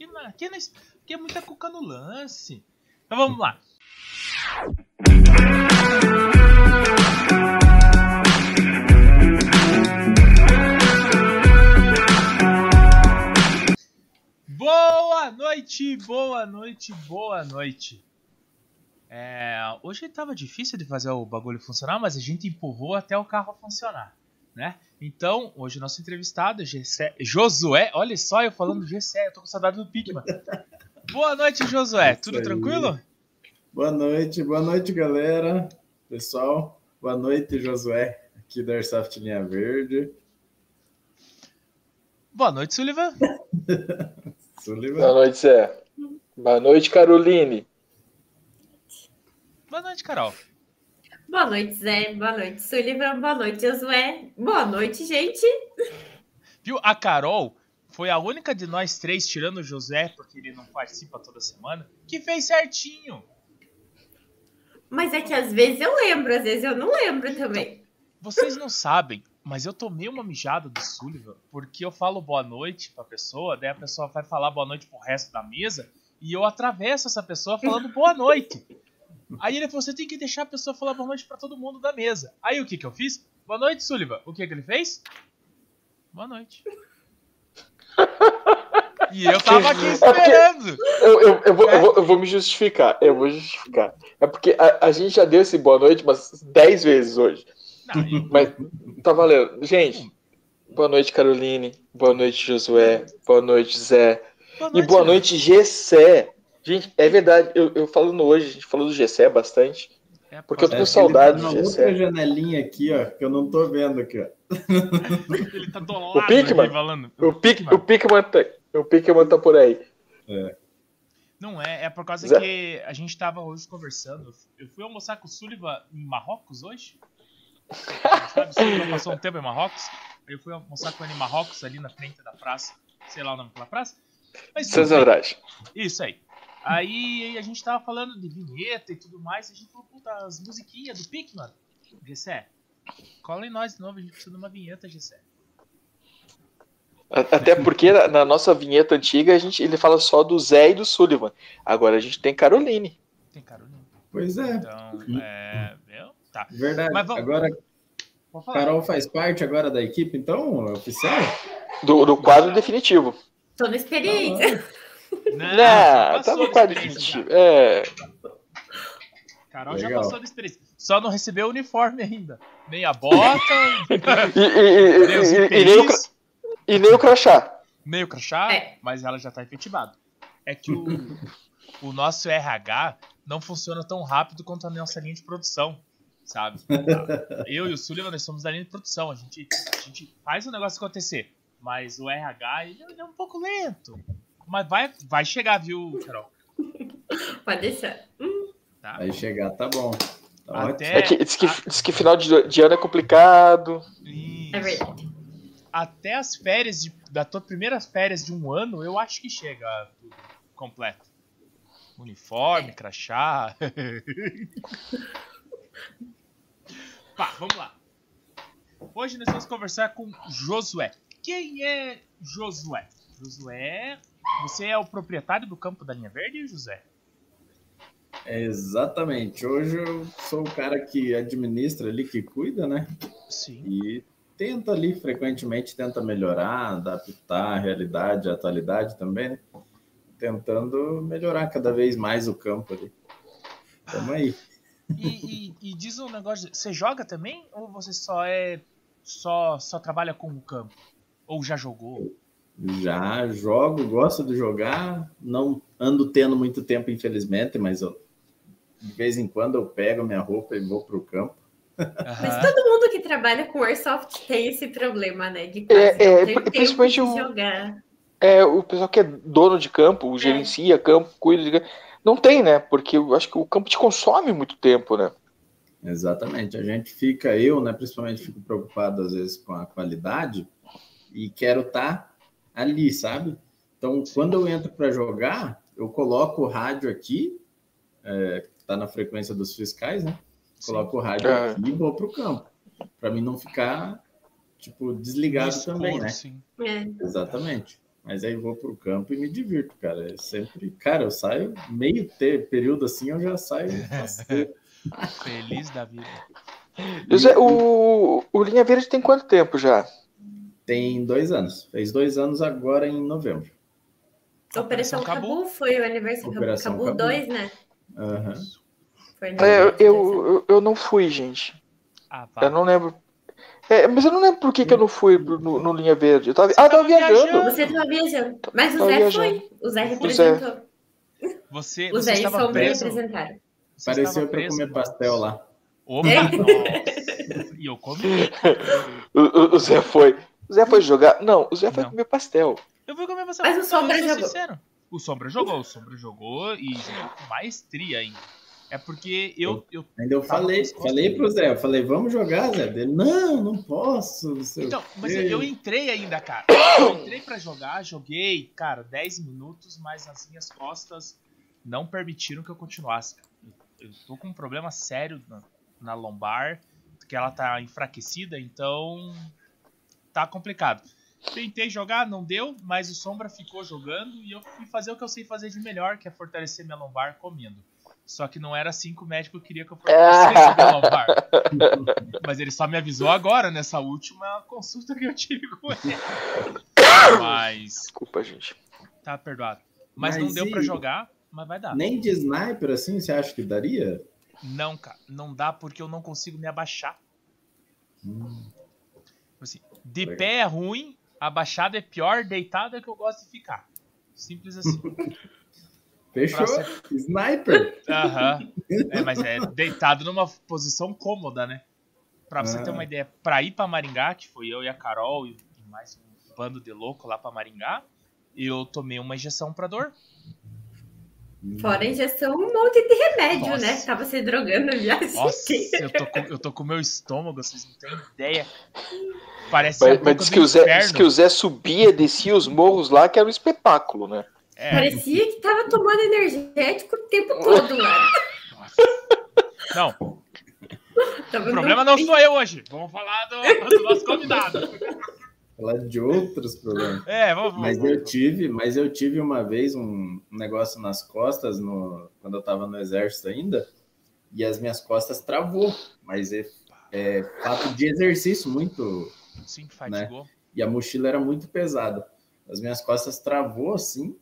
Aqui, na, aqui, na, aqui é muita cuca no lance. Então vamos lá. Boa noite, boa noite, boa noite. É, hoje tava difícil de fazer o bagulho funcionar, mas a gente empurrou até o carro funcionar, né? Então, hoje nosso entrevistado, Gessé, Josué, olha só eu falando Gessé, eu tô com saudade do Pikman. boa noite, Josué, tudo tranquilo? Boa noite, boa noite, galera, pessoal. Boa noite, Josué, aqui da Airsoft Linha Verde. Boa noite, Sullivan. Sullivan. Boa noite, Zé. Boa noite, Caroline. Boa noite, Carol. Boa noite, Zé. Boa noite, Sullivan. Boa noite, Josué. Boa noite, gente. Viu? A Carol foi a única de nós três, tirando o José, porque ele não participa toda semana, que fez certinho. Mas é que às vezes eu lembro, às vezes eu não lembro também. Vocês não sabem, mas eu tomei uma mijada do Sullivan porque eu falo boa noite pra pessoa, daí a pessoa vai falar boa noite pro resto da mesa e eu atravesso essa pessoa falando boa noite. Aí ele falou: você tem que deixar a pessoa falar boa noite pra todo mundo da mesa. Aí o que que eu fiz? Boa noite, Sullivan. O que que ele fez? Boa noite. E eu tava aqui é esperando. Eu, eu, eu, vou, é? eu, vou, eu, vou, me justificar. Eu vou justificar. É porque a, a gente já deu esse boa noite umas 10 vezes hoje. Não, eu... Mas tá valendo. Gente, boa noite, Caroline. Boa noite, Josué. Boa noite, Zé. Boa noite, e boa noite, Gessé. Gente, é verdade. Eu, eu falando hoje, a gente falou do Gessé bastante. É, porque eu tô com saudade do Gessé. outra janelinha aqui, ó, que eu não tô vendo aqui, ó. Ele tá do lado o Pikman, falando. O, Pikman. o Pikman tá, o Pikman tá por aí. É. Não é, é por causa Zé. que a gente tava hoje conversando. Eu fui almoçar com o Sullivan em Marrocos hoje. Sabe, o Sullivan passou um tempo em Marrocos. Eu fui almoçar com ele em Marrocos, ali na frente da praça. Sei lá o nome daquela praça. Mas, Santos Isso aí. Aí a gente tava falando de vinheta e tudo mais, a gente falou, puta, as musiquinhas do Pikman. Gessé, cola em nós de novo, a gente precisa de uma vinheta, Gessé. Até porque na nossa vinheta antiga a gente, ele fala só do Zé e do Sullivan. Agora a gente tem Caroline. Tem Caroline. Pois é. Então, é. Meu, tá. Verdade. Mas vamos... Agora, Carol faz parte agora da equipe, então, oficial? Do, do quadro definitivo. Tô na experiência. Não, não tá no quadro definitivo. É. Carol Legal. já passou da experiência. Só não recebeu o uniforme ainda. Nem a bota. e, e, e, e, nem o, e nem o crachá. Nem o crachá, é. mas ela já tá efetivada. É que o, o nosso RH não funciona tão rápido quanto a nossa linha de produção. Sabe? Eu e o Sullivan, nós somos da linha de produção. A gente, a gente faz o negócio acontecer. Mas o RH, ele é um pouco lento. Mas vai, vai chegar, viu, Carol? Pode deixar. Tá? Vai chegar, tá bom. Tá Até, é que, diz, que, a... diz que final de, de ano é complicado. Isso. É verdade. Até as férias, de, da tua primeira férias de um ano, eu acho que chega tudo completo. Uniforme, crachá. Pá, vamos lá. Hoje nós vamos conversar com Josué. Quem é Josué? Josué você é o proprietário do campo da linha verde, José? É exatamente. Hoje eu sou o cara que administra ali, que cuida, né? Sim. E tenta ali frequentemente, tenta melhorar, adaptar a realidade, a atualidade também, né? Tentando melhorar cada vez mais o campo ali. Tamo aí. E, e, e diz um negócio, você joga também ou você só é só só trabalha com o campo? Ou já jogou? Já jogo, gosto de jogar, não ando tendo muito tempo, infelizmente, mas eu, de vez em quando eu pego minha roupa e vou para o campo. Mas todo mundo que trabalha com Airsoft tem esse problema, né? De é, é, principalmente o, jogar. É, o pessoal que é dono de campo, é. gerencia campo, cuida de Não tem, né? Porque eu acho que o campo te consome muito tempo, né? Exatamente. A gente fica, eu, né, principalmente fico preocupado às vezes com a qualidade e quero estar tá ali, sabe? Então, quando eu entro para jogar, eu coloco o rádio aqui, é, tá na frequência dos fiscais, né? Coloco Sim. o rádio é. aqui e vou para o campo, para mim não ficar tipo desligado também, né? É. Exatamente. Mas aí vou pro campo e me divirto, cara. É sempre, cara, eu saio meio ter, período assim, eu já saio. Feliz da vida. José, o, o Linha Verde tem quanto tempo já? Tem dois anos. Fez dois anos agora em novembro. Operação, Operação Cabu foi o aniversário. Operação Cabu 2, né? Uhum. É, eu, eu, eu não fui, gente. Ah, eu não lembro é, mas eu não lembro por que, que eu não fui no, no Linha Verde. Eu tava, ah, tava viajando. Você tava viajando. Mas o Zé viajando. foi. O Zé representou. Você, o Zé e Sombra preso? representaram. Pareceu pra comer pastel lá. Opa, é. E eu comi. o, o, Zé foi. O Zé foi jogar. Não, o Zé foi não. comer pastel. Eu fui comer pastel. Mas o Sombra jogou. Sincero. O Sombra jogou, o Sombra jogou e jogou com maestria ainda. É porque eu. eu Ainda eu falei, falei pro Zé, eu falei, vamos jogar, Zé. Ele, não, não posso. Não então, mas eu, eu, entrei ainda, cara. Eu entrei para jogar, joguei, cara, 10 minutos, mas as minhas costas não permitiram que eu continuasse. Eu tô com um problema sério na, na lombar, que ela tá enfraquecida, então tá complicado. Tentei jogar, não deu, mas o Sombra ficou jogando e eu fui fazer o que eu sei fazer de melhor, que é fortalecer minha lombar comendo. Só que não era assim que o médico queria que eu fortalecesse meu lombar. Mas ele só me avisou agora, nessa última consulta que eu tive com ele. Mas. Desculpa, gente. Tá perdoado. Mas, mas não deu para jogar, mas vai dar. Nem de sniper assim, você acha que daria? Não, cara. Não dá porque eu não consigo me abaixar. Hum. Assim, de Legal. pé é ruim, abaixado é pior, deitado é que eu gosto de ficar. Simples assim. Fechou? Ser... Sniper. Aham. É, mas é deitado numa posição cômoda, né? Pra você ah. ter uma ideia, pra ir pra Maringá, que foi eu e a Carol e mais um bando de louco lá pra Maringá, eu tomei uma injeção pra dor. Fora a injeção, um monte de remédio, né? Nossa. né? Tava se drogando já. Nossa, eu tô, com, eu tô com meu estômago, vocês não têm ideia. Parece mas, mas diz, que o Zé, diz que o Zé subia, descia os morros lá, que era um espetáculo, né? É. Parecia que tava tomando energético o tempo todo, mano. Não. o problema não sou eu hoje. Vamos falar do, do nosso convidado. Falar de outros problemas. É, vamos, mas eu tive, mas eu tive uma vez um negócio nas costas no, quando eu tava no exército ainda, e as minhas costas travou, mas é, é fato de exercício muito, Sim, fatigou. Né? E a mochila era muito pesada. As minhas costas travou assim,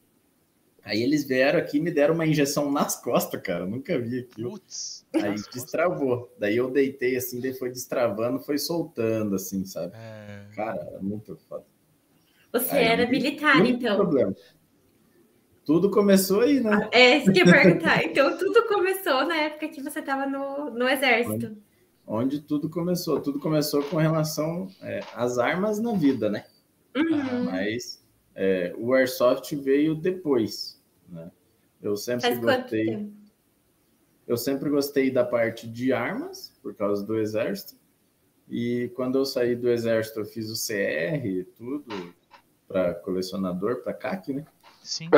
Aí eles vieram aqui e me deram uma injeção nas costas, cara. Nunca vi aquilo. Putz, Aí destravou. Daí eu deitei assim, daí foi destravando, foi soltando, assim, sabe? É... Cara, é muito foda. Você aí, era militar, então. Problema. Tudo começou aí, né? É, isso que eu ia perguntar. Então, tudo começou na época que você estava no, no exército. Onde, onde, tudo começou. Tudo começou com relação é, às armas na vida, né? Uhum. Mas é, o Airsoft veio depois. Né? Eu sempre Faz gostei. Eu sempre gostei da parte de armas, por causa do exército. E quando eu saí do exército, eu fiz o CR e tudo para colecionador, para CAC, né? Sim.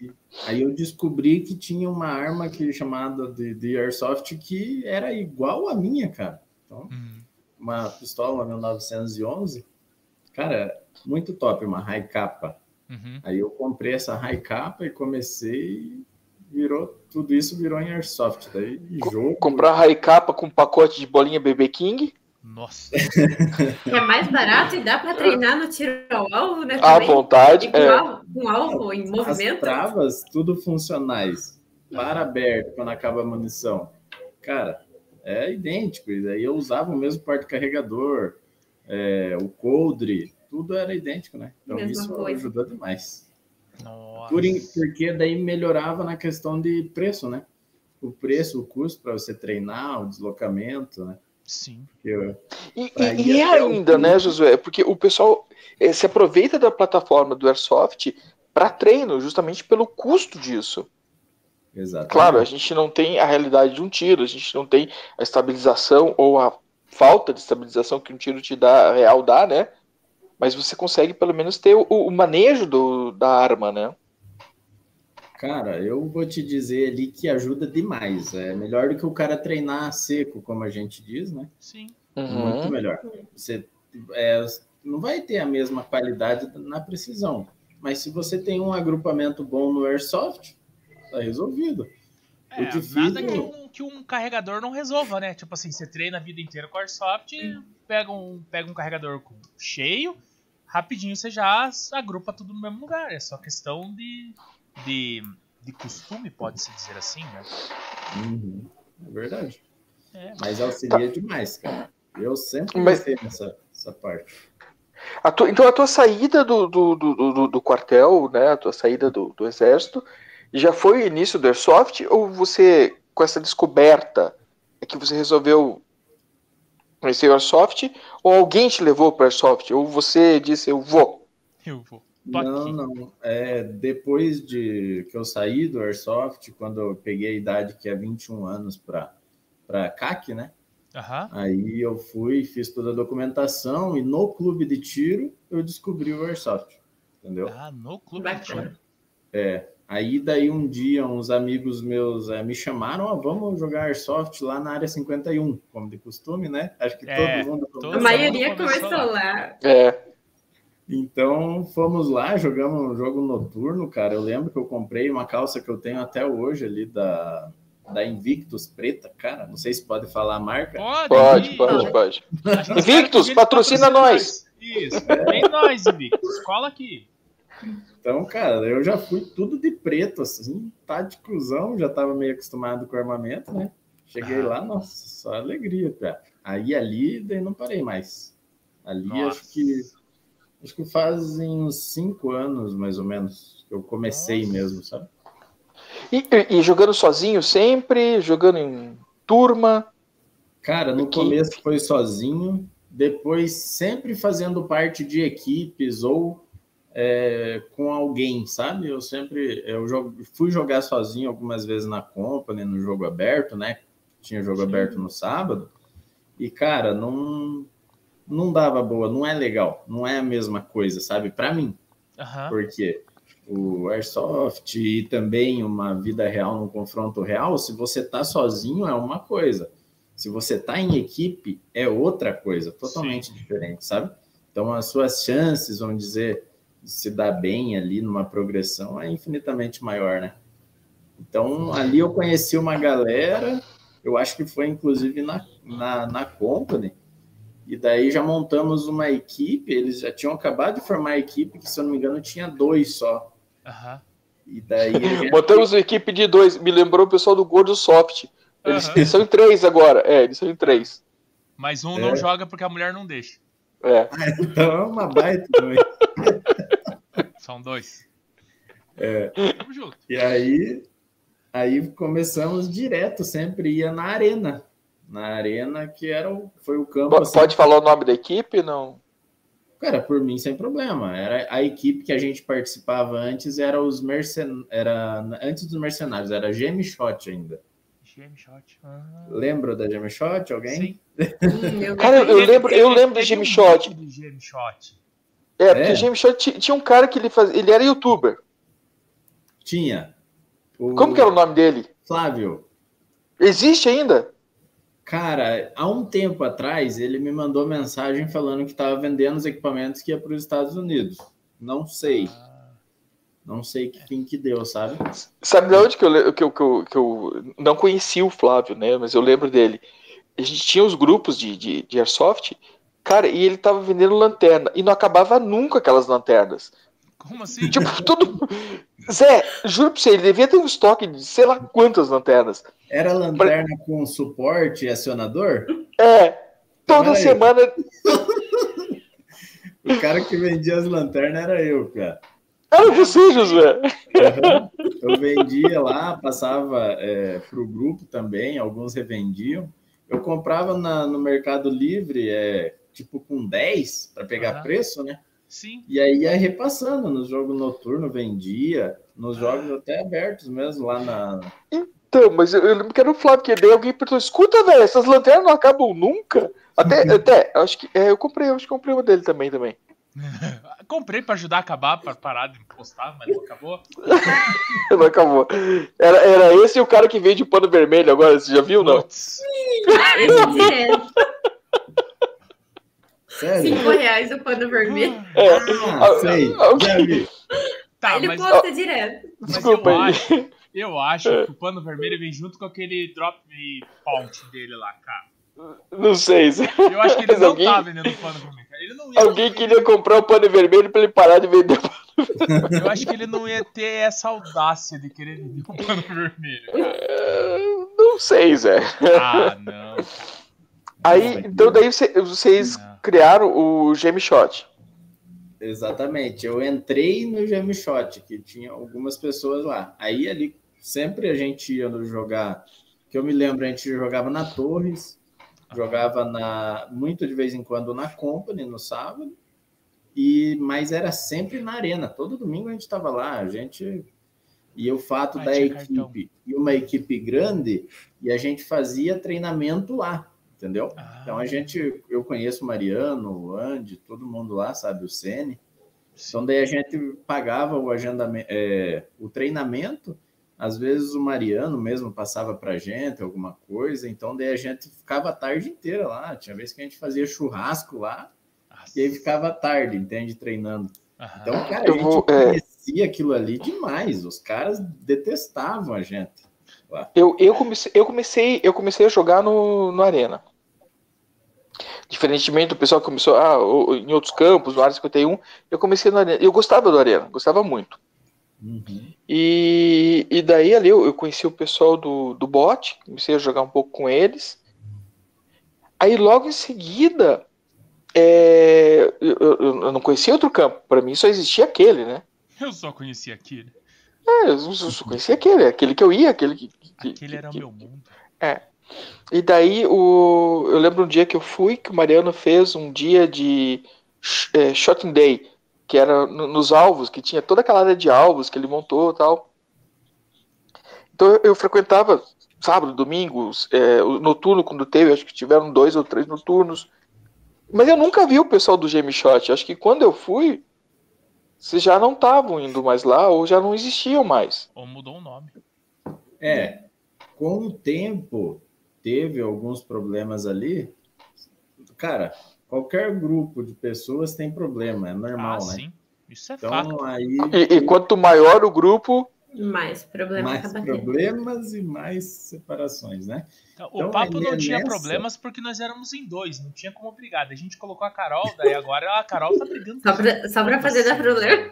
E aí eu descobri que tinha uma arma que chamada de, de Airsoft que era igual a minha, cara. Então, uhum. uma pistola 1911, cara, muito top, uma high capa. Uhum. Aí eu comprei essa high capa e comecei virou tudo isso virou em airsoft. Daí jogo. comprar high capa com pacote de bolinha BB King? Nossa. É mais barato e dá para treinar no tiro ao alvo né à vontade com, é. alvo, com alvo em movimento. as travas tudo funcionais. Para aberto quando acaba a munição. Cara é idêntico. E daí eu usava o mesmo porta carregador é, o coldre tudo era idêntico, né? Então Mesma isso coisa. ajudou demais. Nossa. Por, porque daí melhorava na questão de preço, né? O preço, o custo para você treinar, o deslocamento, né? Sim. Eu, e, e, e ainda, o... né, Josué? Porque o pessoal eh, se aproveita da plataforma do Airsoft para treino, justamente pelo custo disso. Exato. Claro, a gente não tem a realidade de um tiro, a gente não tem a estabilização ou a falta de estabilização que um tiro te dá, real dá, né? Mas você consegue pelo menos ter o, o manejo do, da arma, né? Cara, eu vou te dizer ali que ajuda demais. É melhor do que o cara treinar seco, como a gente diz, né? Sim. Uhum. Muito melhor. Você é, não vai ter a mesma qualidade na precisão. Mas se você tem um agrupamento bom no Airsoft, tá resolvido. É, difícil... nada que um, que um carregador não resolva, né? Tipo assim, você treina a vida inteira com Airsoft, pega um, pega um carregador cheio, rapidinho você já agrupa tudo no mesmo lugar. É só questão de, de, de costume, pode-se dizer assim, né? Uhum. É verdade. É. Mas auxilia demais, cara. Eu sempre gostei Mas... nessa, nessa parte. A tua, então a tua saída do, do, do, do, quartel, né? A tua saída do, do exército, já foi o início do Airsoft? Ou você, com essa descoberta, é que você resolveu o Airsoft? Ou alguém te levou para o Airsoft? Ou você disse, eu vou? Eu vou. não, não. É, depois de que eu saí do Airsoft, quando eu peguei a idade que é 21 anos para CAC, né? Uhum. Aí eu fui, fiz toda a documentação e no clube de tiro eu descobri o Airsoft, entendeu? Ah, no clube de tiro. É. Aí daí um dia uns amigos meus é, me chamaram, ó, vamos jogar Airsoft lá na área 51, como de costume, né? Acho que é, todo mundo... Todo a maioria começou lá. É. Então fomos lá, jogamos um jogo noturno, cara. Eu lembro que eu comprei uma calça que eu tenho até hoje ali da da Invictus preta, cara. Não sei se pode falar a marca. Pode, pode, pode. pode. Invictus, patrocina nós. Isso, vem nós, Invictus. Cola aqui. Então, cara, eu já fui tudo de preto, assim, tá de cruzão, já tava meio acostumado com armamento, né? Cheguei ah. lá, nossa, só alegria, cara. Aí ali, daí não parei mais. Ali nossa. acho que acho que fazem uns cinco anos, mais ou menos, que eu comecei nossa. mesmo, sabe? E, e, jogando sozinho sempre, jogando em turma? Cara, no começo foi sozinho, depois sempre fazendo parte de equipes ou é, com alguém, sabe? Eu sempre eu jogo, fui jogar sozinho algumas vezes na Company, no jogo aberto, né? Tinha jogo Sim. aberto no sábado. E, cara, não, não dava boa, não é legal, não é a mesma coisa, sabe? Para mim. Uhum. Porque o Airsoft e também uma vida real no confronto real, se você tá sozinho é uma coisa. Se você tá em equipe é outra coisa, totalmente Sim. diferente, sabe? Então as suas chances, vamos dizer, se dar bem ali numa progressão é infinitamente maior, né? Então ali eu conheci uma galera, eu acho que foi inclusive na, na, na Company, e daí já montamos uma equipe, eles já tinham acabado de formar a equipe, que se eu não me engano tinha dois só. Uhum. E daí. Gente... Botamos uma equipe de dois. Me lembrou o pessoal do Gordo Soft. Eles, uhum. eles são em três agora. É, eles são em três. Mas um é. não joga porque a mulher não deixa. É. então é uma baita também. São dois. É. Tamo junto. E aí, aí começamos direto, sempre ia na arena. Na arena, que era o, foi o campo. Pode assim, falar o nome da equipe? Não. Cara, por mim sem problema. Era a equipe que a gente participava antes era os mercen... era antes dos mercenários, era Gem Shot ainda. Gem Shot. Ah. Lembra da Gem Shot? Alguém? Hum, Cara, eu lembro, eu lembro da Gem Shot. É, porque é. Gem Shot tinha um cara que ele fazia, ele era youtuber. Tinha. O... Como que era o nome dele? Flávio. Existe ainda? Cara, há um tempo atrás ele me mandou mensagem falando que estava vendendo os equipamentos que ia para os Estados Unidos. Não sei. Não sei que fim que deu, sabe? Sabe de onde que eu, que, eu, que, eu, que eu não conheci o Flávio, né? Mas eu lembro dele. A gente tinha os grupos de, de, de Airsoft, cara, e ele tava vendendo lanterna. E não acabava nunca aquelas lanternas. Como assim? Tipo, tudo. Zé, juro pra você, ele devia ter um estoque de sei lá quantas lanternas. Era lanterna pra... com suporte e acionador? É. Toda semana. o cara que vendia as lanternas era eu, cara. Era você, Josué. Eu vendia lá, passava é, para o grupo também, alguns revendiam. Eu comprava na, no Mercado Livre, é, tipo com 10 para pegar uhum. preço, né? Sim. E aí ia repassando no jogo noturno, vendia, nos jogos até abertos mesmo, lá na. Então, mas eu, eu lembro que era o Flávio que daí alguém perguntou: escuta, velho, essas lanternas não acabam nunca. Até, até acho que. É, eu comprei, acho que comprei uma dele também também. comprei para ajudar a acabar, para parar de postar, mas não acabou. não acabou. Era, era esse o cara que veio de pano vermelho agora, você já viu, não? Sim, Sério? Cinco reais o pano vermelho. É. Ah, sei. Já vi. Tá, Ele mas, posta direto. mas Desculpa eu aí. acho, eu acho que o pano vermelho vem junto com aquele drop me pouch dele lá, cara. Não sei. se- Eu acho que ele Mas não alguém- tá vendendo pano vermelho. Ele não ia Alguém queria comprar o pano vermelho pra ele parar de vender. Eu acho que ele não ia ter essa audácia de querer vender um pano vermelho. É, Não sei, Zé. Ah, não. Aí, então daí cê- vocês Não. Criaram o Gem Shot. Exatamente. Eu entrei no Gem Shot, que tinha algumas pessoas lá. Aí ali sempre a gente ia no jogar, que eu me lembro, a gente jogava na Torres, jogava na muito de vez em quando na Company no sábado. E mas era sempre na arena. Todo domingo a gente estava lá, a gente e o fato Ah, da tinha cartão. equipe e uma equipe grande e a gente fazia treinamento lá, entendeu? Ah, Então a gente, eu conheço o Mariano, o Andy, todo mundo lá, sabe, o Sene. Então daí a gente pagava o agendamento, é, o treinamento. Às vezes o Mariano mesmo passava pra gente alguma coisa, então daí a gente ficava a tarde inteira lá. Tinha vez que a gente fazia churrasco lá Nossa. e aí ficava a tarde, entende, treinando. Aham. Então, cara, a Eu gente vou, é. conhecia aquilo ali demais. Os caras detestavam a gente. Eu, eu, comecei, eu, comecei, eu comecei a jogar no, no Arena. Diferentemente do pessoal que começou ah, em outros campos, no Área 51, eu comecei no Arena. Eu gostava do Arena, gostava muito. Uhum. E, e daí ali eu, eu conheci o pessoal do, do bot, comecei a jogar um pouco com eles. Aí logo em seguida, é, eu, eu- eu não conhecia outro campo. Para mim só existia aquele, né? Eu só conhecia aquele. É, eu só conhecia aquele, aquele que eu ia, aquele que. que- Aquele era o que- meu mundo. E daí o, eu lembro um dia que eu fui, que o Mariano fez um dia de é, shooting day, que era no- nos alvos, que tinha toda aquela área de alvos que ele montou e tal. Então eu, eu frequentava sábado, domingos, é, o noturno quando teve, acho que tiveram dois ou três noturnos. Mas eu nunca vi o pessoal do Game Shot. Acho que quando eu fui, vocês já não estavam indo mais lá ou já não existiam mais. Ou mudou o nome. É, com o tempo, teve alguns problemas ali. Cara, qualquer grupo de pessoas tem problema, é normal, ah, né? sim. Isso é fato. Então, aí, E, e quanto maior o grupo, Mais problema mais problemas e mais separações, né? Então, o Então, papo aí não tinha nessa- problemas porque nós éramos em dois, não tinha como brigar. A gente colocou a Carol, daí agora a Carol tá brigando. Só pra, só pra fazer dar problema.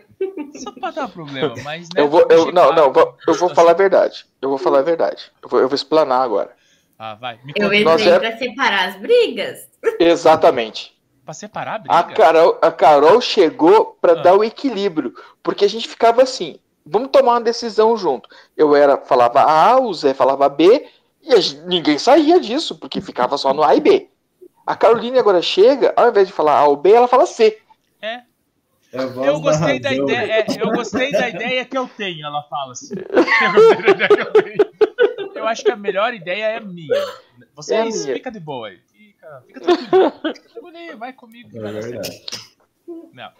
Só pra dar problema, mas né, Eu vou, eu, não, não, eu vou falar a verdade. Eu vou falar a verdade. Eu vou, eu vou explanar agora. Ah, vai. Me Eu entrei é- pra separar as brigas. Exatamente. Pra separar a briga. A Carol, a Carol chegou para Ah. dar o equilíbrio, porque a gente ficava assim, vamos tomar uma decisão junto. Eu era falava A, o Zé falava B, e a gente- ninguém saía disso, porque ficava só no A e B. A Caroline agora chega, ao invés de falar A ou B, ela fala C. É, É eu gostei da, ideia. é, eu gostei da ideia que eu tenho, ela fala assim. Eu gostei da ideia que eu tenho. Eu acho que a melhor ideia é minha. Vocês, É a minha. fica de boa aí. Fica, fica tranquilo. Fica tranquilo aí, vai comigo. É vai verdade. Não.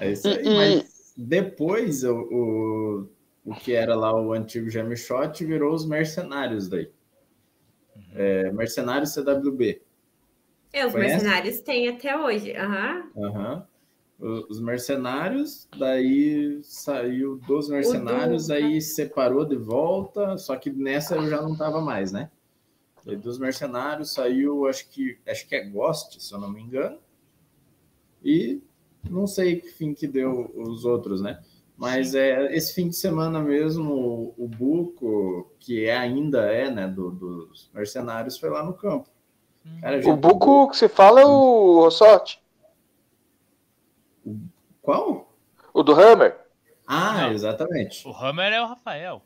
É isso aí, E- e- mas depois o, o, o que era lá o antigo Gem Shot virou os mercenários daí. Uhum. É, mercenários CWB. É, os Conhece? mercenários têm até hoje. Aham. Aham. O- Os mercenários, daí saiu dos mercenários, aí separou de volta, só que nessa eu já não tava mais, né? E dos mercenários saiu, acho que acho que é Ghost, se eu não me engano. E não sei que fim que deu os outros, né? Mas é esse fim de semana mesmo, o, o Buco, que é, ainda é, né, do- dos mercenários, foi lá no campo. Cara, O Buco que se fala é o Rossotti, Qual? o do Hammer. Ah, Não. exatamente. O Hammer é o Rafael.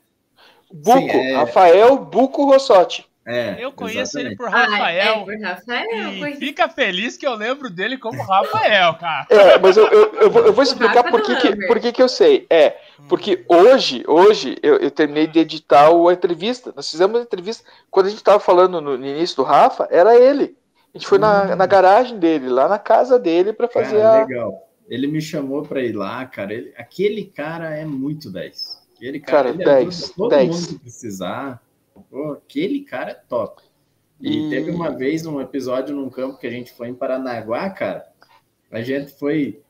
Buco, Sim, é- Rafael Buco Rossotti. É, Eu conheço ele exatamente. por Ah, Rafael. é, por Rafael. E por- fica feliz que eu lembro dele como Rafael, cara. É, mas eu, eu, eu vou, eu vou explicar por que, do que, por que, que eu sei. É, porque hoje, hoje eu, eu terminei de editar a entrevista. Nós fizemos a entrevista. Quando a gente estava falando no, no início do Rafa, era ele. A gente foi na, Hum. na garagem dele, lá na casa dele, para fazer Cara, a. legal. Ele me chamou para ir lá, cara. Ele- aquele cara é muito 10. Aquele cara, Cara, ele 10, ajuda todo 10. mundo que precisar. Pô, aquele cara é top. E, E- teve uma vez um episódio num campo que a gente foi em Paranaguá, cara. A gente foi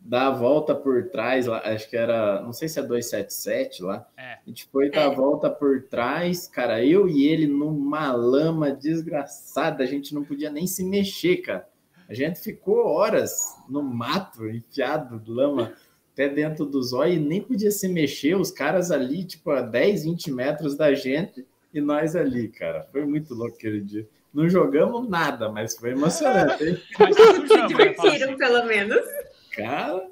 dar a volta por trás, lá, acho que era, não sei se é 277 lá. É. A gente foi dar a é. volta por trás, cara, eu e ele numa lama desgraçada, a gente não podia nem se mexer, cara. A gente ficou horas no mato, enfiado, lama, até dentro do zóio, e nem podia se mexer, os caras ali, tipo, a 10, 20 metros da gente, e nós ali, cara. Foi muito louco aquele dia. Não jogamos nada, mas foi emocionante. mas se divertiram, assim, pelo menos. Cara.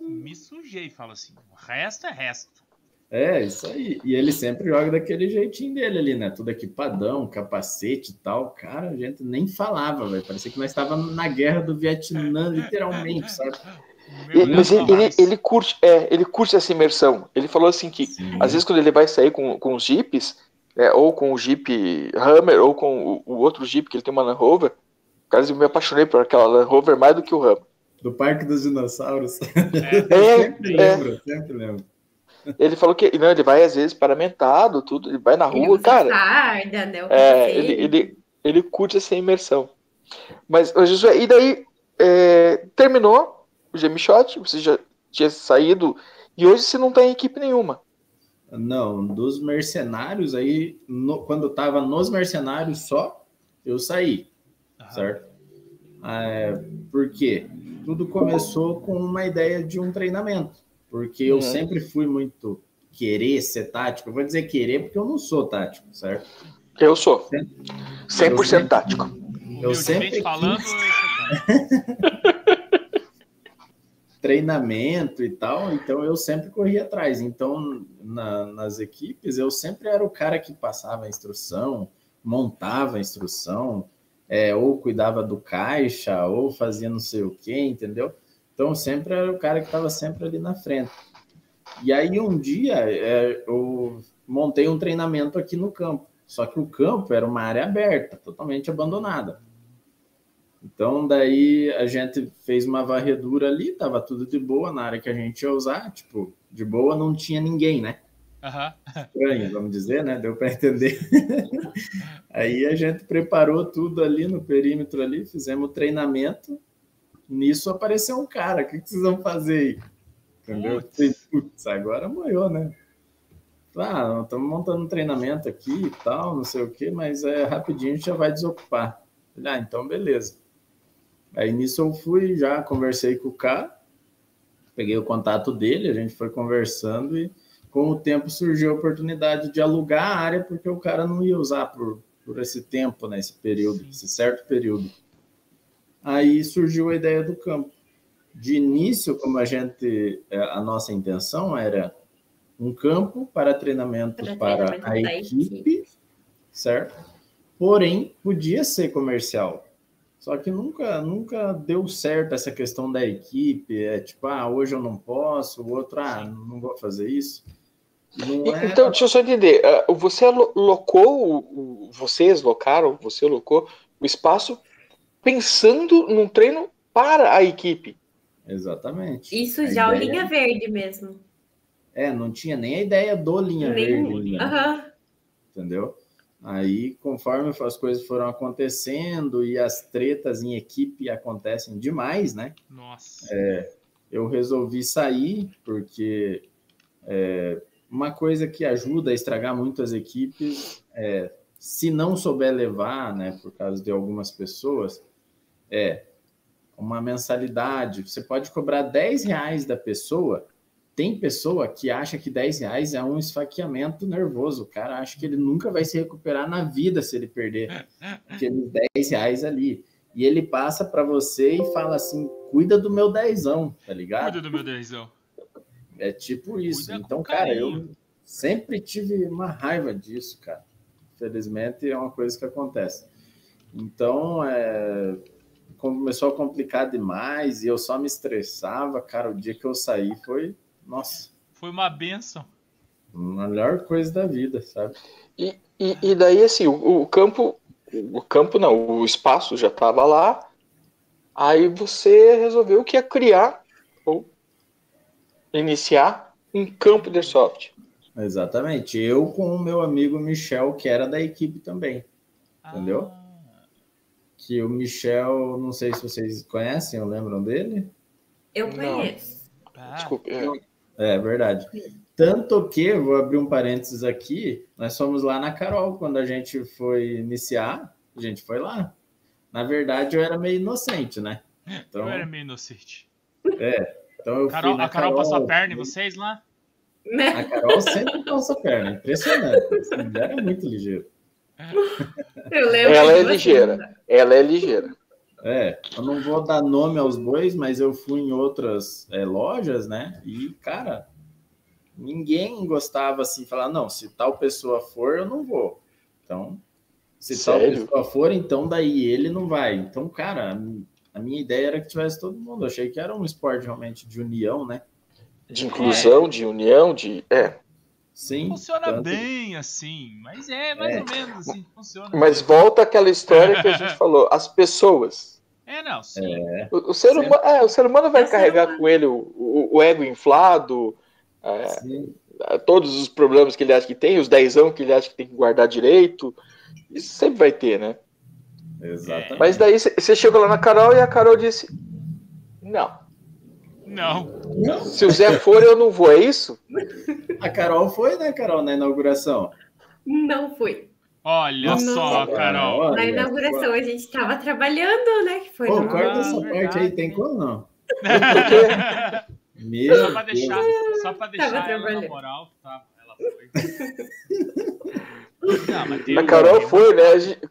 Me sujei, fala assim. O resto é resto. É, isso aí. E ele sempre joga daquele jeitinho dele ali, né? Tudo equipadão, capacete e tal. Cara, a gente nem falava, velho. Parecia que nós estávamos na guerra do Vietnã, literalmente, sabe? Ele, mas ele, ele, ele, curte, é, ele curte essa imersão. Ele falou assim que Sim. às vezes quando ele vai sair com, com os jipes, é, ou com o Jeep Hammer, ou com o, o, outro Jeep que ele tem uma Land Rover, cara, eu me apaixonei por aquela Land Rover mais do que o Hammer. Do Parque dos Dinossauros. É, sempre é. lembro, sempre lembro. Ele falou que não, ele vai às vezes paramentado, tudo, ele vai na rua, cara. Tarda, né, é, ele, ele, ele curte essa imersão. Mas, Josué, e daí é, terminou o Gemi Shot, você já tinha saído, e hoje você não tem equipe nenhuma. Não, dos mercenários aí, no, quando tava nos mercenários só, eu saí, certo? É, por quê? Tudo começou com uma ideia de um treinamento, porque eu uhum. sempre fui muito querer ser tático. Eu vou dizer querer porque eu não sou tático, certo? Eu sou. 100% eu sempre, tático. Eu sempre falando, treinamento e tal, então eu sempre corria atrás. Então, na, nas equipes, eu sempre era o cara que passava a instrução, montava a instrução, é, ou cuidava do caixa, ou fazia não sei o que, entendeu? Então, sempre era o cara que estava sempre ali na frente. E aí, um dia, é, eu montei um treinamento aqui no campo, só que o campo era uma área aberta, totalmente abandonada. Então, daí a gente fez uma varredura ali, tava tudo de boa na área que a gente ia usar, tipo, de boa não tinha ninguém, né? Uhum. Estranho, vamos dizer, né? Deu para entender. aí a gente preparou tudo ali no perímetro ali, fizemos o treinamento. Nisso apareceu um cara, o que, que vocês vão fazer aí? Entendeu? Putz, agora morreu, né? Ah, estamos montando um treinamento aqui e tal, não sei o que, mas é rapidinho a gente já vai desocupar. Ah, então beleza. Aí nisso eu fui, já conversei com o cara, peguei o contato dele, a gente foi conversando e com o tempo surgiu a oportunidade de alugar a área, porque o cara não ia usar por, por esse tempo, né, esse período, esse certo período. Aí surgiu a ideia do campo. De início, como a gente, é, a nossa intenção era um campo para treinamento para, para a equipe, certo? Porém, podia ser comercial. Só que nunca, nunca deu certo essa questão da equipe. É tipo, ah, hoje eu não posso, o outro, ah, não vou fazer isso. É... Então, deixa eu só entender. Ah, você locou, vocês locaram, você locou o espaço pensando num treino para a equipe. Exatamente. Isso a já ideia... o linha verde mesmo. É, não tinha nem a ideia do linha nem... verde. Uhum. Entendeu? Aí, conforme as coisas foram acontecendo e as tretas em equipe acontecem demais, né? Nossa. É, eu resolvi sair, porque é, uma coisa que ajuda a estragar muito as equipes é, se não souber levar, né, por causa de algumas pessoas, é uma mensalidade. Você pode cobrar 10 reais da pessoa tem pessoa que acha que 10 reais é um esfaqueamento nervoso. O cara acha que ele nunca vai se recuperar na vida se ele perder aqueles 10 reais ali. E ele passa para você e fala assim: cuida do meu dezão, tá ligado? Cuida do meu dezão. É tipo isso. Cuida então, cara, eu sempre tive uma raiva disso, cara. Infelizmente é uma coisa que acontece. Então, é, começou a complicar demais e eu só me estressava. Cara, o dia que eu saí foi nossa. Foi uma benção. Melhor coisa da vida, sabe? E, e, e daí, assim, o, o, campo, o campo não, o espaço já estava lá, aí você resolveu que ia criar ou iniciar um campo de airsoft. Exatamente. Eu com o meu amigo Michel, que era da equipe também. Ah. Entendeu? Que o Michel, não sei se vocês conhecem ou lembram dele. Eu conheço. Ah, Desculpa. é. É verdade. Tanto que, vou abrir um parênteses aqui, nós fomos lá na Carol, quando a gente foi iniciar, a gente foi lá. Na verdade, eu era meio inocente, né? Então, eu era meio inocente. então eu Carol, fui na a Carol passou a perna em vocês lá? Né? A Carol sempre passa a perna, impressionante. Essa mulher é muito ligeira. Eu lembro Ela é ligeira. Ela é ligeira. É, eu não vou dar nome aos bois, mas eu fui em outras é, lojas, né? E, cara, ninguém gostava assim, falar, não, se tal pessoa for, eu não vou. Então, se tal Sério? pessoa for, então daí ele não vai. Então, cara, a mi- a minha ideia era que tivesse todo mundo. Eu achei que era um esporte realmente de união, né? De inclusão, de união, de. É. Sim. Funciona tanto- bem, assim. Mas é mais É. ou menos assim que funciona. Mas volta àquela história que a gente falou. As pessoas. É, não, sim. O, o ser, humano, é, o ser humano vai É carregar humano. com ele o, o- o ego inflado, é, todos os problemas que ele acha que tem, os dezão que ele acha que tem que guardar direito. Isso sempre vai ter, né? Exatamente. Mas daí você chegou lá na Carol e a Carol disse: Não. Não. Não, Se o Zé for, eu não vou, é isso? a Carol foi, né, Carol, na inauguração? Não fui. Olha Nossa, só, Carol. Olha Na inauguração a gente estava trabalhando, né? Que foi Pô, no- corta Ah, essa verdade. parte aí, tem como não? Meu só pra Deus. deixar, só pra deixar Tava ela na moral, tá? Ela foi. Não, mas tem A um- Carol foi, né?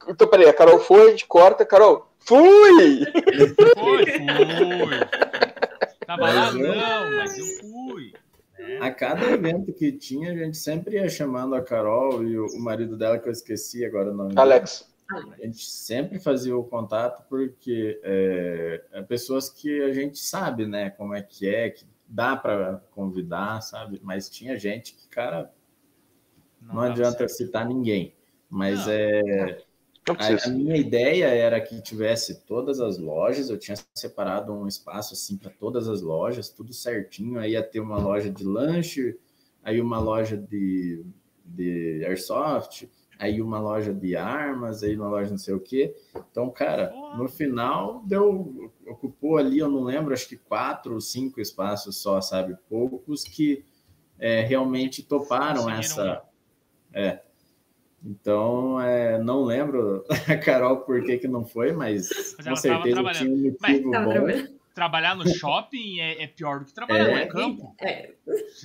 Então, peraí, a Carol foi, a gente corta, Carol. Fui! Foi, fui. Tava lá, não, mas eu fui. A cada evento que tinha, a gente sempre ia chamando a Carol e o, o marido dela, que eu esqueci agora o nome. dele. Alex. A gente sempre fazia o contato porque é, é pessoas que a gente sabe, né, como é que é, que dá para convidar, sabe? Mas tinha gente que, cara, não, dava adianta certo. citar ninguém. Mas Não. é, Não a, a precisa. minha ideia era que tivesse todas as lojas, eu tinha separado um espaço assim para todas as lojas, tudo certinho. Aí ia ter uma loja de lanche, aí uma loja de, de airsoft, aí uma loja de armas, aí uma loja não sei o quê. Então, cara, no final deu ocupou ali, eu não lembro, acho que quatro ou cinco espaços só, sabe? Poucos que é, realmente toparam Conseguiram essa. É. Então, é, não lembro a Carol por que, que não foi, mas, Mas com certeza tinha um Mas motivo Tava bom. Trabalhar no shopping é, é pior do que trabalhar É. no campo. É,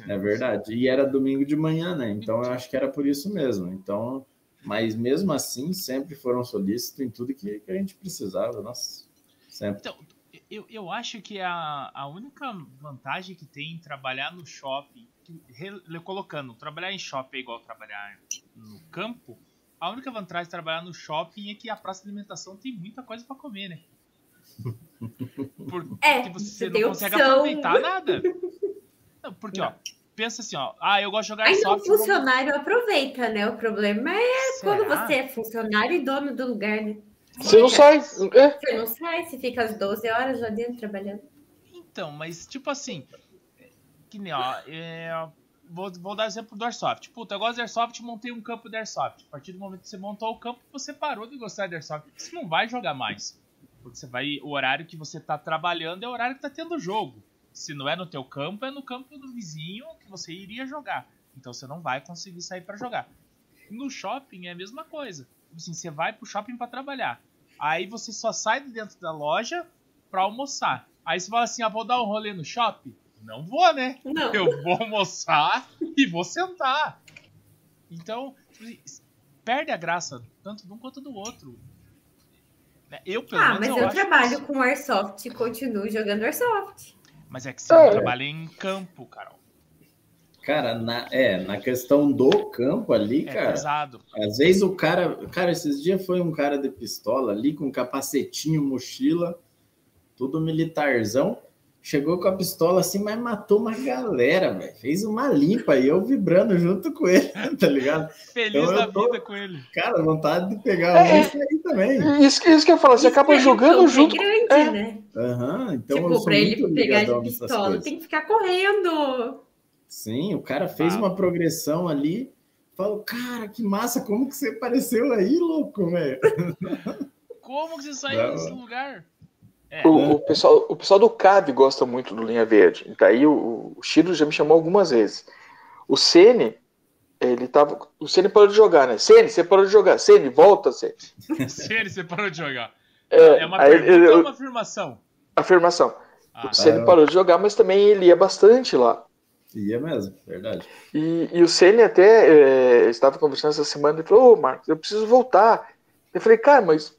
É verdade. E era domingo de manhã, né? Então eu acho que era por isso mesmo. Então, mas mesmo assim, sempre foram solícitos em tudo que, que a gente precisava. Nossa, sempre. Então, eu, eu acho que a, a única vantagem que tem em trabalhar no shopping, colocando, trabalhar em shopping é igual trabalhar no campo, a única vantagem de trabalhar no shopping é que a praça de alimentação tem muita coisa pra comer, né? Porque É, você você não tem consegue opção. aproveitar nada. Não, porque, ó, pensa assim, ó, ah, eu gosto de jogar Aí o soft. vou- funcionário aproveita, né? O problema é quando Será? você é funcionário e dono do lugar, né? Você não sai. É. Você não sai, você fica às 12 horas lá dentro trabalhando. Então, mas tipo assim, que nem, ó, é, vou, vou dar exemplo do Airsoft. Puta, eu gosto de Airsoft, montei um campo de Airsoft. A partir do momento que você montou o campo, você parou de gostar de Airsoft. Você não vai jogar mais. Porque você vai, o horário que você tá trabalhando é o horário que tá tendo jogo. Se não é no teu campo, é no campo do vizinho que você iria jogar. Então você não vai conseguir sair pra jogar. No shopping é a mesma coisa. Tipo Assim, você vai pro shopping pra trabalhar. Aí você só sai de dentro da loja pra almoçar. Aí você fala assim: ah, vou dar um rolê no shopping? Não vou, né? Não. Eu vou almoçar e vou sentar. Então, perde a graça, tanto de um quanto do outro. Eu, pelo Ah, menos, mas eu eu trabalho isso. com Airsoft e continuo jogando Airsoft. Mas é que você É. trabalha em campo, Carol. Cara, na, é, na questão do campo ali, É cara, pesado. às vezes o cara. Cara, esses dias foi um cara de pistola ali com capacetinho, mochila, tudo militarzão. Chegou com a pistola assim, mas matou uma galera, velho. Fez uma limpa e eu vibrando junto com ele, tá ligado? Feliz Então eu da tô- vida com ele. Cara, vontade de pegar É. um e sair também. Isso, isso que eu falo, você acaba Isso é jogando junto. grande, é. né? Aham, então eu tipo, sou pra ele pegar de pistola, tem que ficar correndo. Sim, o cara fez Ah. uma progressão ali. Falou, cara, que massa, como que você apareceu aí, louco, velho? Como que você saiu desse lugar? É. O, o pessoal, o pessoal do CAB gosta muito do Linha Verde. Daí o, o Chiro já me chamou algumas vezes. O Sene, ele tava. O Sene parou de jogar, né? Sene, você parou de jogar. Sene, volta, Sene. Sério, você parou de jogar. É, É uma aí pergunta ele- ou uma afirmação? Afirmação. Ah, O Sene Ah. parou de jogar, mas também ele ia bastante lá. Ia mesmo, verdade. E, e o Ceni até é, estava conversando essa semana e falou: Ô, Marcos, eu preciso voltar. Eu falei, cara, mas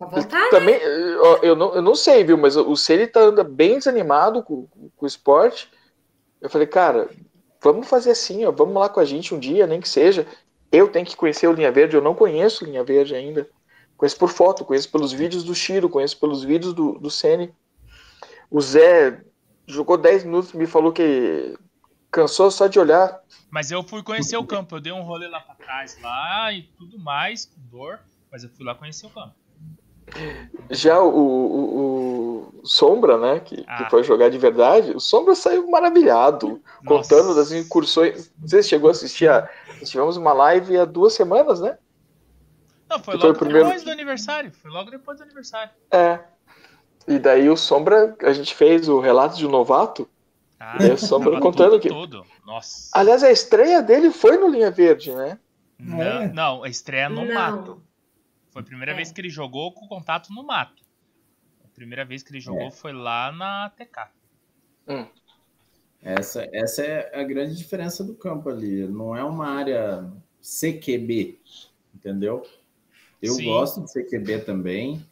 Né? também, eu, eu não, eu não sei, viu? Mas o Ceni tá anda bem desanimado com, com o esporte. Eu falei, cara, vamos fazer assim, ó, vamos lá com a gente um dia, nem que seja. Eu tenho que conhecer o Linha Verde, eu não conheço Linha Verde ainda. Conheço por foto, conheço pelos vídeos do Chiro, conheço pelos vídeos do, do Ceni. O Zé jogou 10 minutos e me falou que cansou só de olhar. Mas eu fui conhecer o campo. Eu dei um rolê lá pra trás, lá e tudo mais, com dor. Mas eu fui lá conhecer o campo. Já o, o- o Sombra, né, que, que Ah. foi jogar de verdade, o Sombra saiu maravilhado, contando Nossa. das incursões. Não sei se chegou a assistir, a, nós tivemos uma live há duas semanas, né? Não, foi Que foi logo o primeiro- depois do aniversário. Foi logo depois do aniversário. É. E daí o Sombra, a gente fez o relato de um novato. Ah, só pra tava contando tudo, aqui. tudo. Nossa. Aliás, a estreia dele foi no Linha Verde, né? Não, É. não, a estreia no Não. mato. Foi a primeira É. vez que ele jogou com contato no mato. A primeira vez que ele jogou É. foi lá na TK. Essa, essa é a grande diferença do campo ali. Não é uma área CQB, entendeu? Eu Sim. gosto de CQB também.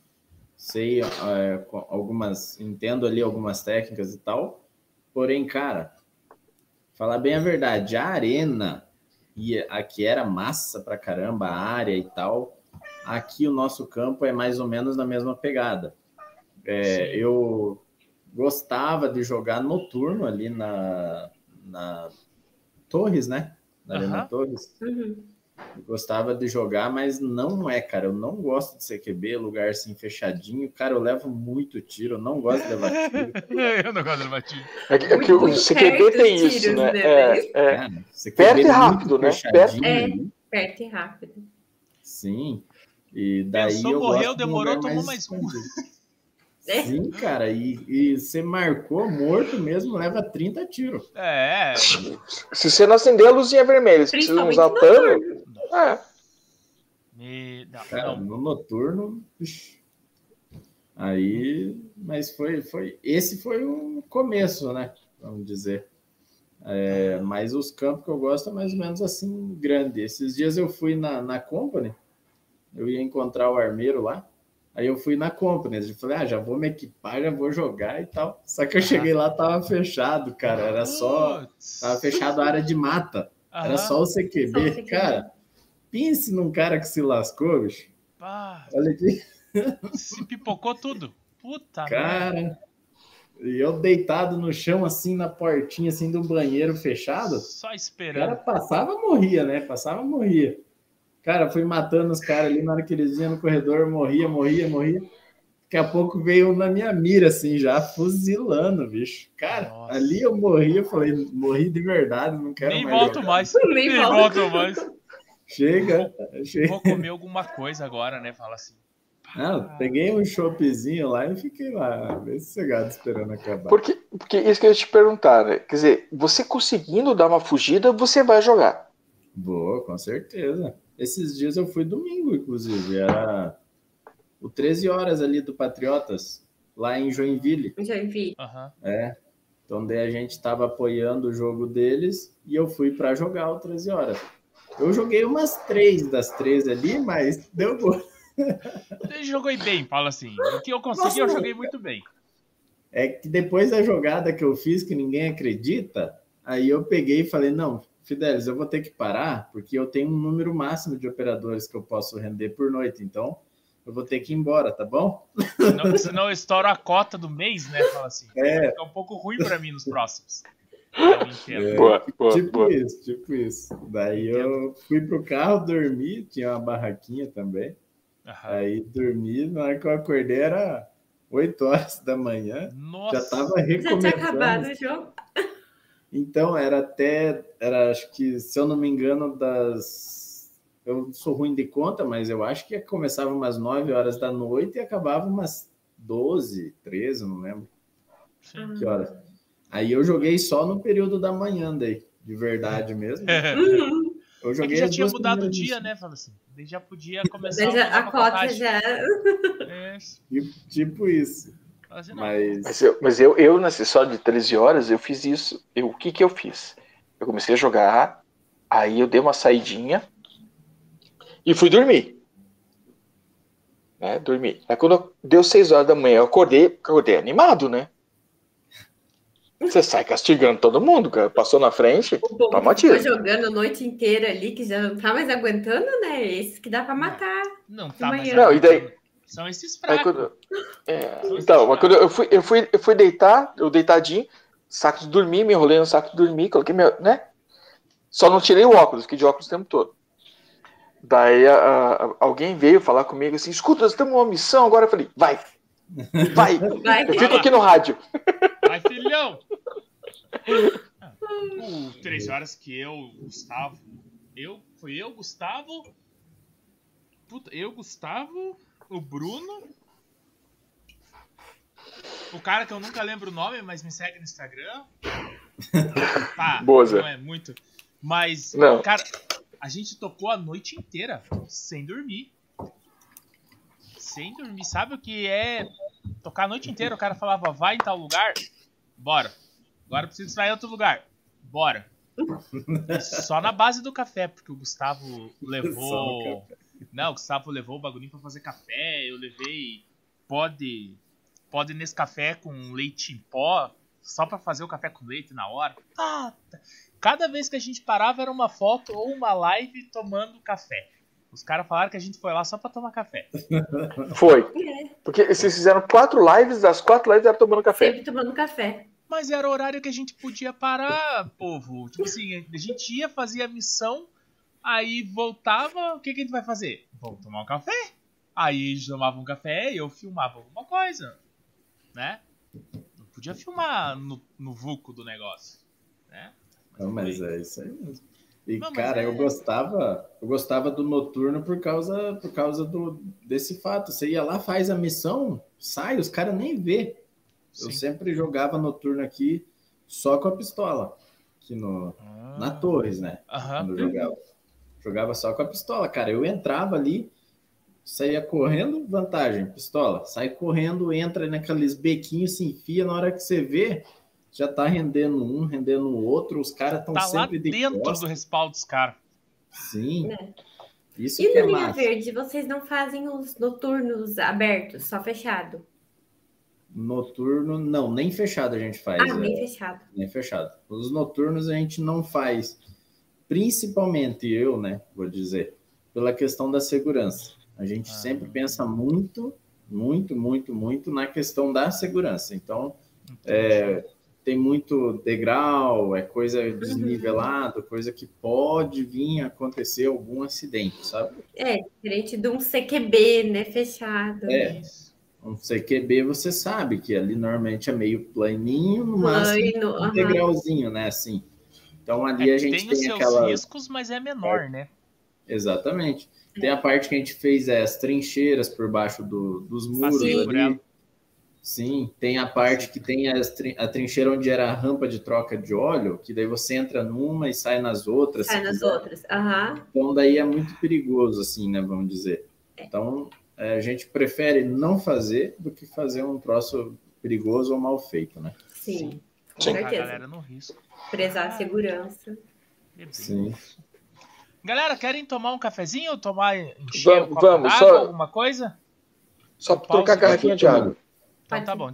Sei é, algumas, entendo ali algumas técnicas e tal. Porém, cara, falar bem a verdade, a arena e aqui era massa pra caramba, a área e tal. Aqui o nosso campo é mais ou menos na mesma pegada. É, eu gostava de jogar noturno ali na, na Torres, né? Na Arena Aham. Torres. Uhum. Gostava de jogar, mas não é, cara. Eu não gosto de CQB, lugar assim fechadinho. Cara, eu levo muito tiro, eu não gosto de levar tiro. eu não gosto de batir. É que, é que o CQB tem os isso, tiros, né? né, É, é. Cara, CQB Perto e muito rápido, né? Perto- ali. Perto e rápido. Sim. E daí Pensou, eu morreu, de um demorou, tomou mais um. escondido. É. Sim, cara. E, e você marcou morto mesmo, leva 30 tiros. É, Se você não acender a luzinha vermelha, você precisa usar pano. É. não, Cara, não. no noturno. Aí, mas foi, foi. Esse foi um começo, né? Vamos dizer. É, mas os campos que eu gosto é mais ou menos assim, grande. Esses dias eu fui na, na Company, eu ia encontrar o armeiro lá. Aí eu fui na Company, eu falei, ah, já vou me equipar, já vou jogar e tal. Só que eu cheguei lá, tava fechado, cara. Era só. Tava fechado a área de mata. Era só o CQB. Só o CQB. Cara, pense num cara que se lascou, bicho. Pá, Olha aqui. se pipocou tudo. Puta merda. Cara, e eu deitado no chão, assim, na portinha, assim, do banheiro fechado. Só O cara esperando. passava, morria, né? Passava, morria. Cara, fui matando os caras ali, na hora que eles iam no corredor, morria, morria, morria. Daqui a pouco veio um na minha mira, assim, já fuzilando, bicho. Cara, Nossa. ali eu morri, eu falei, morri de verdade, não quero Nem mais. volto jogar. mais. Nem Nem volto. volto mais. Chega, chega. Vou comer alguma coisa agora, né? Fala assim. Não, peguei um choppzinho lá e fiquei lá, bem sossegado, esperando acabar. Porque, porque isso que eu ia te perguntar, né? Quer dizer, você conseguindo dar uma fugida, você vai jogar. Boa, com certeza. Esses dias eu fui domingo, inclusive. Era o 13 horas ali do Patriotas, lá em Joinville. Vi. Aham. É. Então daí a gente estava apoiando o jogo deles e eu fui para jogar o 13 horas. Eu joguei umas três das três ali, mas deu gol. Eu joguei bem, fala assim. O que eu consegui, eu Nossa, joguei muito bem. É que depois da jogada que eu fiz, que ninguém acredita, aí eu peguei e falei, não, Fidelis, eu vou ter que parar, porque eu tenho um número máximo de operadores que eu posso render por noite, então eu vou ter que ir embora, tá bom? Senão, senão eu estouro a cota do mês, né? Fala assim. É. Fica um pouco ruim pra mim nos próximos. É, Boa, boa, tipo boa. isso, tipo isso. Daí eu fui pro carro dormir, tinha uma barraquinha também. Aham. Aí dormi, na hora que eu acordei era 8 horas da manhã, Nossa. já tava Já tinha recomeçando. acabado o jogo. Então, era até, era acho que, se eu não me engano, das. Eu sou ruim de conta, mas eu acho que começava umas 9 horas da noite e acabava umas 12, 13, não lembro. Sim. Que horas. Aí eu joguei só no período da manhã daí, de verdade mesmo. Uhum. Eu É joguei que já tinha mudado o dia, né? Fala assim. Já podia começar a, a cota já. É, Tipo, tipo isso. Assim. Mas Mas eu, mas eu, eu nessa história de 13 horas, eu fiz isso. Eu, o que que eu fiz? Eu comecei a jogar, aí eu dei uma saidinha e fui dormir. Né, dormir. Aí quando deu 6 horas da manhã, eu acordei, acordei animado, né? Você sai castigando todo mundo, cara. Passou na frente, O povo Toma tiro. jogando a noite inteira ali, que já não tá mais aguentando, né? Esses que dá pra matar. Não, tá, manhã. Não, e daí- São esses Aí fracos. quando- é, então, mas quando eu fui, eu fui, eu fui deitar, eu deitadinho, saco de dormir, me enrolei no saco de dormir, coloquei meu, né? Só não tirei o óculos, fiquei de óculos o tempo todo. Daí a- a- alguém veio falar comigo assim, escuta, nós temos uma missão agora. Eu falei, vai, vai. Vai. Eu fico aqui no rádio. Vai, filhão! Três horas que eu, Gustavo. Eu, foi eu, Gustavo. Puta, eu, Gustavo, o Bruno. O cara que eu nunca lembro o nome, mas me segue no Instagram. Tá, Boa, Zé. não é muito. Mas, Não. cara, a gente tocou a noite inteira sem dormir. Sem dormir. Sabe o que é tocar a noite inteira? O cara falava, vai em tal lugar, bora. Agora eu preciso sair em outro lugar, bora. Só na base do café, porque o Gustavo levou. No Não, o Gustavo levou o bagulhinho pra fazer café. Eu levei pó de, pó de Nescafé com leite em pó, só pra fazer o café com leite na hora. Ah, tá. Cada vez que a gente parava era uma foto ou uma live tomando café. Os caras falaram que a gente foi lá só pra tomar café. Foi. Porque vocês fizeram quatro lives, as quatro lives eram tomando café. Sempre tomando café. Mas era o horário que a gente podia parar, povo. Tipo assim, a gente ia, fazia a missão, aí voltava, o que, que a gente vai fazer? Vamos tomar um café. Aí eles tomavam um café e eu filmava alguma coisa, né? Não podia filmar no, no vulco do negócio, né? Não, mas é isso aí mesmo. E, Não, mas cara, é- eu gostava, eu gostava do noturno por causa, por causa do, desse fato. Você ia lá, faz a missão, sai, os caras nem vê. Eu Sim. sempre jogava noturno aqui só com a pistola. Aqui no, Ah. na Torres, né? Aham. Quando eu jogava. Jogava só com a pistola, cara. Eu entrava ali, saía correndo, vantagem, pistola. Sai correndo, entra naqueles bequinhos, se enfia. Na hora que você vê, já tá rendendo um, rendendo o outro. Os caras estão Tá lá sempre de dentro costas. do respaldo dos caras. Sim. É. Isso E que é no Linha massa. Verde, vocês não fazem os noturnos abertos, só fechado? Noturno, não, nem fechado a gente faz. Ah, é, nem fechado. nem fechado. Os noturnos a gente não faz, principalmente eu, né, vou dizer, pela questão da segurança. A gente Ah. sempre pensa muito, muito, muito, muito na questão da segurança. Então, é, tem muito degrau, é coisa desnivelado, coisa que pode vir a acontecer algum acidente, sabe? É, diferente de um CQB, né? Fechado. É. Um CQB você sabe que ali normalmente é meio planinho, no máximo Plano, um aham. degrauzinho, né? Assim. Então ali É a gente tem, tem, os seus aquela. riscos, mas é menor, né? Exatamente. Tem a parte que a gente fez é, as trincheiras por baixo do- dos muros Passei ela. ali. Sim, tem a parte que tem as a trincheira onde era a rampa de troca de óleo, que daí você entra numa e sai nas outras. Sai nas quiser. outras. Aham. Então daí é muito perigoso, assim, né? Vamos dizer. Então é, a gente prefere não fazer do que fazer um troço perigoso ou mal feito, né? Sim, com Sim. Colocar a certeza. galera no risco. Prezar a segurança. Sim. Galera, querem tomar um cafezinho? Tomar encher Vamos, um vamos, só- alguma coisa? Só Pausa, trocar a garrafinha de água. Então tá bom.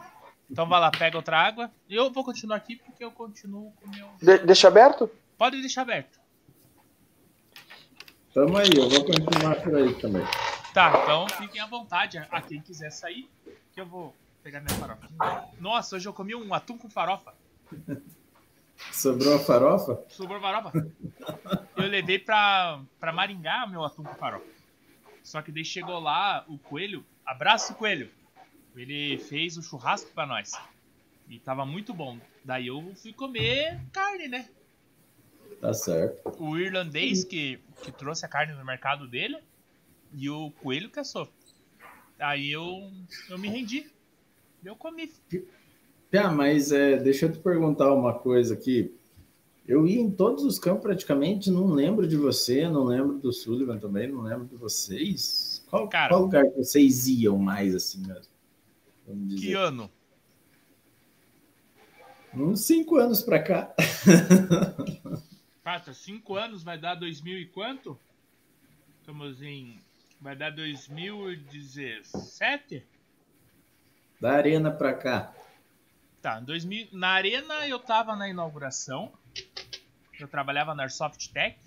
Então vai lá, pega outra água. Eu vou continuar aqui porque eu continuo com o meu. De- deixa aberto? Pode deixar aberto. Tamo aí, eu vou continuar por aí também. Tá, então fiquem à vontade. A quem quiser sair, que eu vou pegar minha farofa. Nossa, hoje eu comi um atum com farofa. Sobrou a farofa? Sobrou farofa. Eu levei pra, pra Maringá meu atum com farofa. Só que daí chegou lá o coelho. Abraço, coelho. Ele fez o churrasco pra nós. E tava muito bom. Daí eu fui comer carne, né? Tá certo. O irlandês que, que trouxe a carne no mercado dele e o coelho que assou. Aí eu, eu me rendi. Eu comi. Ah, mas é, deixa eu te perguntar uma coisa aqui. Eu ia em todos os campos praticamente, não lembro de você, não lembro do Sullivan também, não lembro de vocês. Qual, Cara. qual lugar que vocês iam mais assim mesmo? Que ano? Uns cinco anos pra cá. Passa, cinco anos vai dar 2000 e quanto? Estamos em. Vai dar 2017? Da arena pra cá. Tá, em 2000, na Arena eu tava na inauguração. Eu trabalhava na Airsoft Tech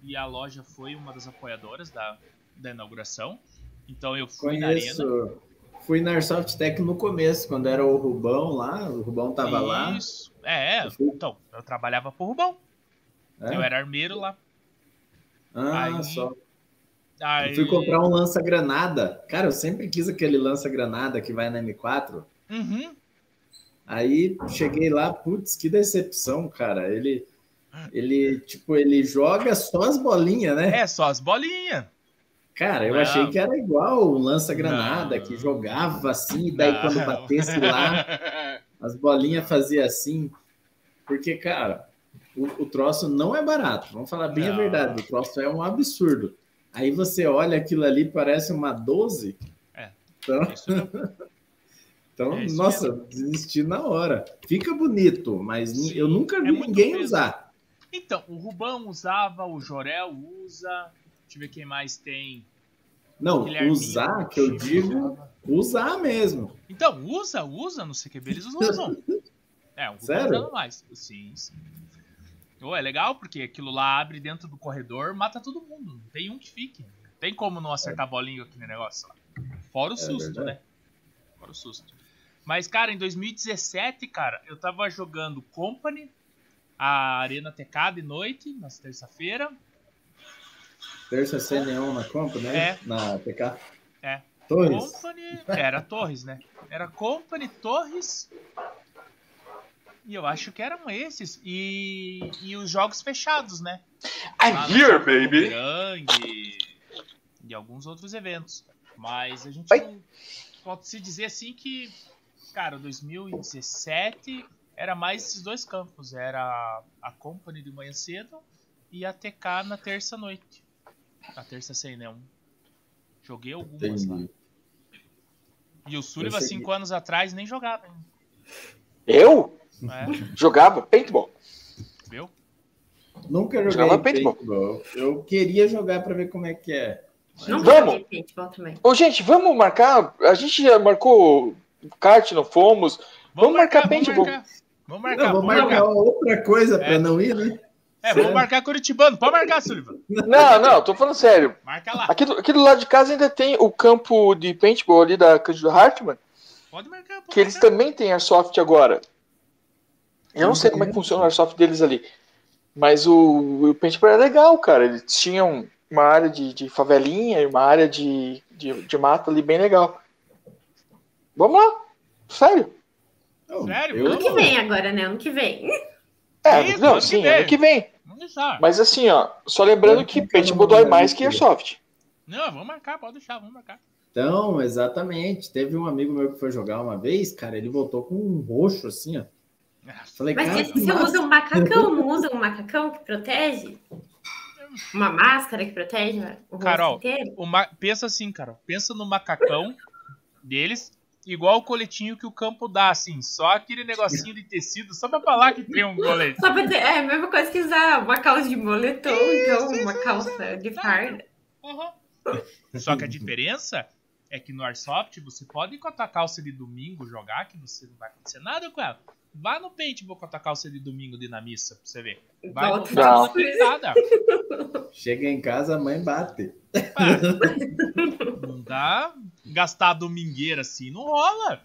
e a loja foi uma das apoiadoras da, da inauguração. Então eu fui na Arena. Conheço. Fui na Airsoft Tech no começo, quando era o Rubão lá, o Rubão tava lá. Isso. É, é, Eu então, eu trabalhava pro Rubão. É? Eu era armeiro lá. Ah, Aí- só. Aí... Eu fui comprar um lança-granada. Cara, eu sempre quis aquele lança-granada que vai na M4. Uhum. Aí cheguei lá, putz, que decepção, cara. Ele, ele, tipo, ele joga só as bolinhas, né? É, só as bolinhas. Cara, eu Não. achei que era igual o lança-granada, que jogava assim, e daí Não. quando batesse lá, as bolinhas fazia assim. Porque, cara, o, o troço não é barato. Vamos falar bem a Não. verdade. O troço é um absurdo. Aí você olha aquilo ali, parece uma 12. É. Então. então É nossa, desisti na hora. Fica bonito, mas Sim, eu nunca é vi muito ninguém peso. usar. Então, o Rubão usava, o Jorel usa. Deixa eu ver quem mais tem. Não, usar, que eu digo, usar mesmo. Então, usa, usa no CQB, eles usam. É, o Rubão Sério? usando mais. Sim, sim. Ô, é legal porque aquilo lá abre dentro do corredor, mata todo mundo. Não tem um que fique. Não tem como não acertar a bolinha aqui no negócio lá. Fora o susto, verdade. né? Fora o susto. Mas, cara, em 2017, cara, eu tava jogando Company, a Arena TK de noite, na terça-feira. Terça C neon na compra, né? É. Na PK. É. Torres. Company. Era Torres, né? Era Company, Torres. E eu acho que eram esses. E, e os jogos fechados, né? I'm here, baby. Grande e alguns outros eventos. Mas a gente não pode se dizer assim que, cara, 2017 era mais esses dois campos. Era a Company de manhã cedo e a TK na terça noite. Na terça sem neon. Joguei algumas lá. Entendi. E o Sullivan, cinco anos atrás, nem jogava, hein? Eu É, jogava paintball. viu? Nunca joguei Jogava paintball. paintball. Eu queria jogar pra ver como é que é. Não Vamos. Ô, gente, vamos marcar. A gente já marcou kart, não fomos. Vamos marcar vamos paintball. marcar. Vamos marcar, Não, vamos marcar marcar. outra coisa É. não ir, né? É, vamos marcar Curitibano. Pode marcar, Sullivan. Não, não, tô falando sério. Marca lá. Aqui do, aqui do lado de casa ainda tem o campo de paintball ali da Cândido Hartmann, Pode marcar, pode que eles marcar. também têm airsoft agora. Eu não sei como é que funciona o airsoft deles ali. Mas o, o paintball é legal, cara. Eles tinham uma área de, de favelinha e uma área de, de, de mata ali bem legal. Vamos lá. Sério. Não, Sério? eu- Ano que vem agora, né? Ano que vem. É, Isso, não, ano sim, ano que vem. Vamos deixar. Mas assim, ó, só lembrando que paintball dói mais que airsoft. Não, vamos marcar, pode deixar, vamos marcar. Então, exatamente. Teve um amigo meu que foi jogar uma vez, cara, ele voltou com um roxo assim, ó. Falei, Mas cara, se você usa um macacão, não usa um macacão que protege? Uma máscara que protege o rosto Carol. inteiro? O ma- Pensa assim, cara. Pensa no macacão deles, igual o coletinho que o campo dá, assim. Só aquele negocinho de tecido, só pra falar que tem um colete. Só pra dizer, é a mesma coisa que usar uma calça de moletom, então isso, uma isso, calça de farda. Uhum. Só que a diferença é que no Airsoft você pode ir com a tua calça de domingo jogar, que você não vai acontecer nada com ela. Vá no paintball com a calça de domingo de ir na missa, pra você ver. Vai Volta. toda pintada. Chega em casa, a mãe bate. Ah, não dá gastar a domingueira assim, não rola.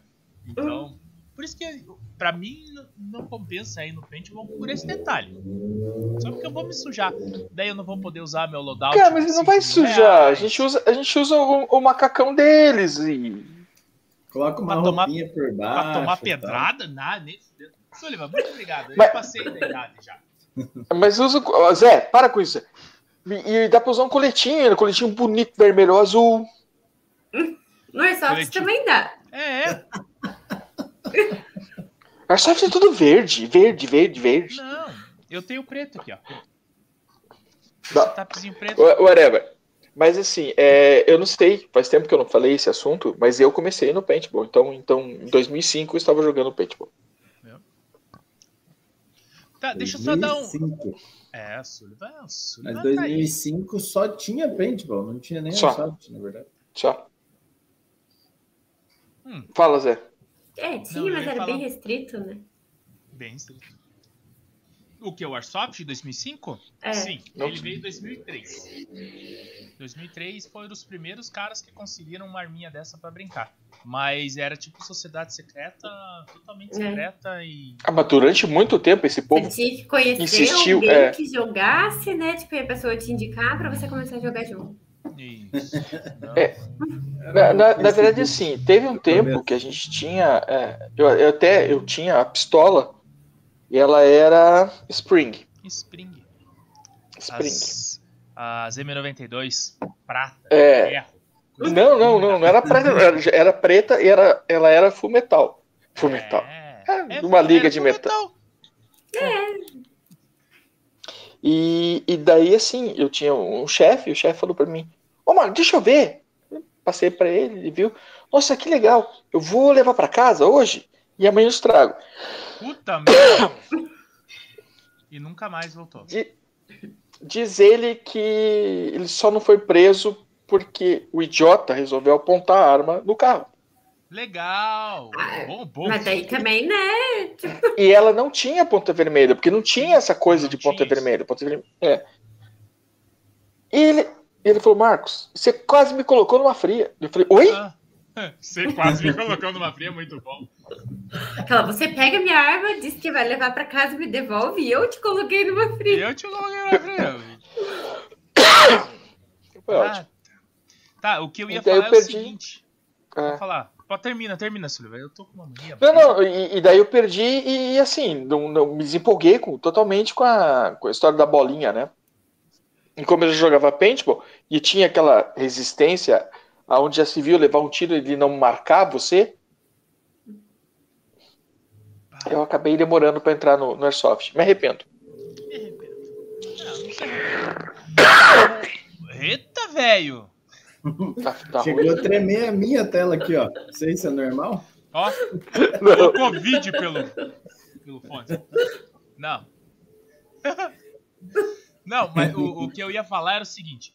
Então, por isso que pra mim não- compensa aí no paintball por esse detalhe. Só porque eu vou me sujar. Daí eu não vou poder usar meu loadout. Cara, mas não vai 5 mil sujar. A reais. gente usa, a gente usa o, o macacão deles e. Coloca uma Pra tomar- roupinha por baixo. Pra tomar e tal. pedrada? Nada, nem. Sullivan, muito obrigado. Eu Mas- passei da idade já. Mas usa. o- Zé, para com isso. E, dá pra usar um coletinho, um coletinho bonito, vermelho ou azul. No Airsoft Coletivo. também dá. É, é. Airsoft é tudo verde, verde, verde, verde. Não, eu tenho preto aqui, ó. Tapezinho preto. Wha- Whatever. Mas assim, é, eu não sei, faz tempo que eu não falei esse assunto, mas eu comecei no paintball. Então, então em 2005 eu estava jogando paintball. Tá, deixa eu só dar um. 2005. É, Sullivan, Sullivan Mas tá aí. 2005 só tinha paintball, não tinha nem Só. na verdade. Só. Hum. Fala, Zé. É, tinha, Não, mas era falar- bem restrito, né? Bem estrito. O que? O Airsoft de 2005? É. Sim, ele veio em 2003. 2003 foi um dos primeiros caras que conseguiram uma arminha dessa pra brincar. Mas era tipo sociedade secreta, totalmente É. secreta e. Ah, mas durante muito tempo esse Você povo. tinha que conhecer insistiu, alguém é. que jogasse, né? Tipo, a pessoa te indicar pra você começar a jogar junto. Isso. Não, É. Na, na- na verdade, assim, teve um tempo que a gente tinha. é, eu, eu até eu tinha a pistola e ela era Spring. Spring. Spring. As, as M92, prata, É. ferro. Não, não, não, não era preta, era, era preta e era, ela era full metal. Full metal. É, É, uma liga era de full metal. E, e daí, assim, eu tinha um chefe, o chefe falou pra mim: Ô, mano, deixa eu ver. Eu passei pra ele, ele viu. Nossa, que legal. Eu vou levar pra casa hoje e amanhã eu estrago. Puta merda. E nunca mais voltou. Di- Diz ele que ele só não foi preso porque o idiota resolveu apontar a arma no carro. Legal! Ah, Bom, bom. Mas daí também, né? E ela não tinha ponta vermelha, porque não tinha essa coisa Não de ponta vermelha. Ponta vermelha. É. E ele, ele falou, Marcos, você quase me colocou numa fria. Eu falei, oi? Ah, Você quase me colocou numa fria, muito bom. Aquela, você pega minha arma, diz que vai levar pra casa e me devolve, e eu te coloquei numa E fria. eu te coloquei na fria. Foi ótimo. Ah, tá, o que eu ia E daí eu falar é o seguinte. É. Vou falar. Pô, termina, termina, Silvia. Eu tô com uma mania. Não, não, e, e daí eu perdi e, assim, não, não- me desempolguei com, totalmente com a, com a história da bolinha, né? E como eu jogava paintball e tinha aquela resistência aonde já se viu levar um tiro e ele não marcar você, eu acabei demorando pra entrar no, no Airsoft. Me arrependo. Me arrependo. Não, não. Eita, velho! Tá, tá Chegou ruim. a tremer a minha tela aqui, ó. Não sei se é normal. Ó, Não. colocou vídeo pelo, pelo fone. Não. Não, mas o, o que eu ia falar era o seguinte.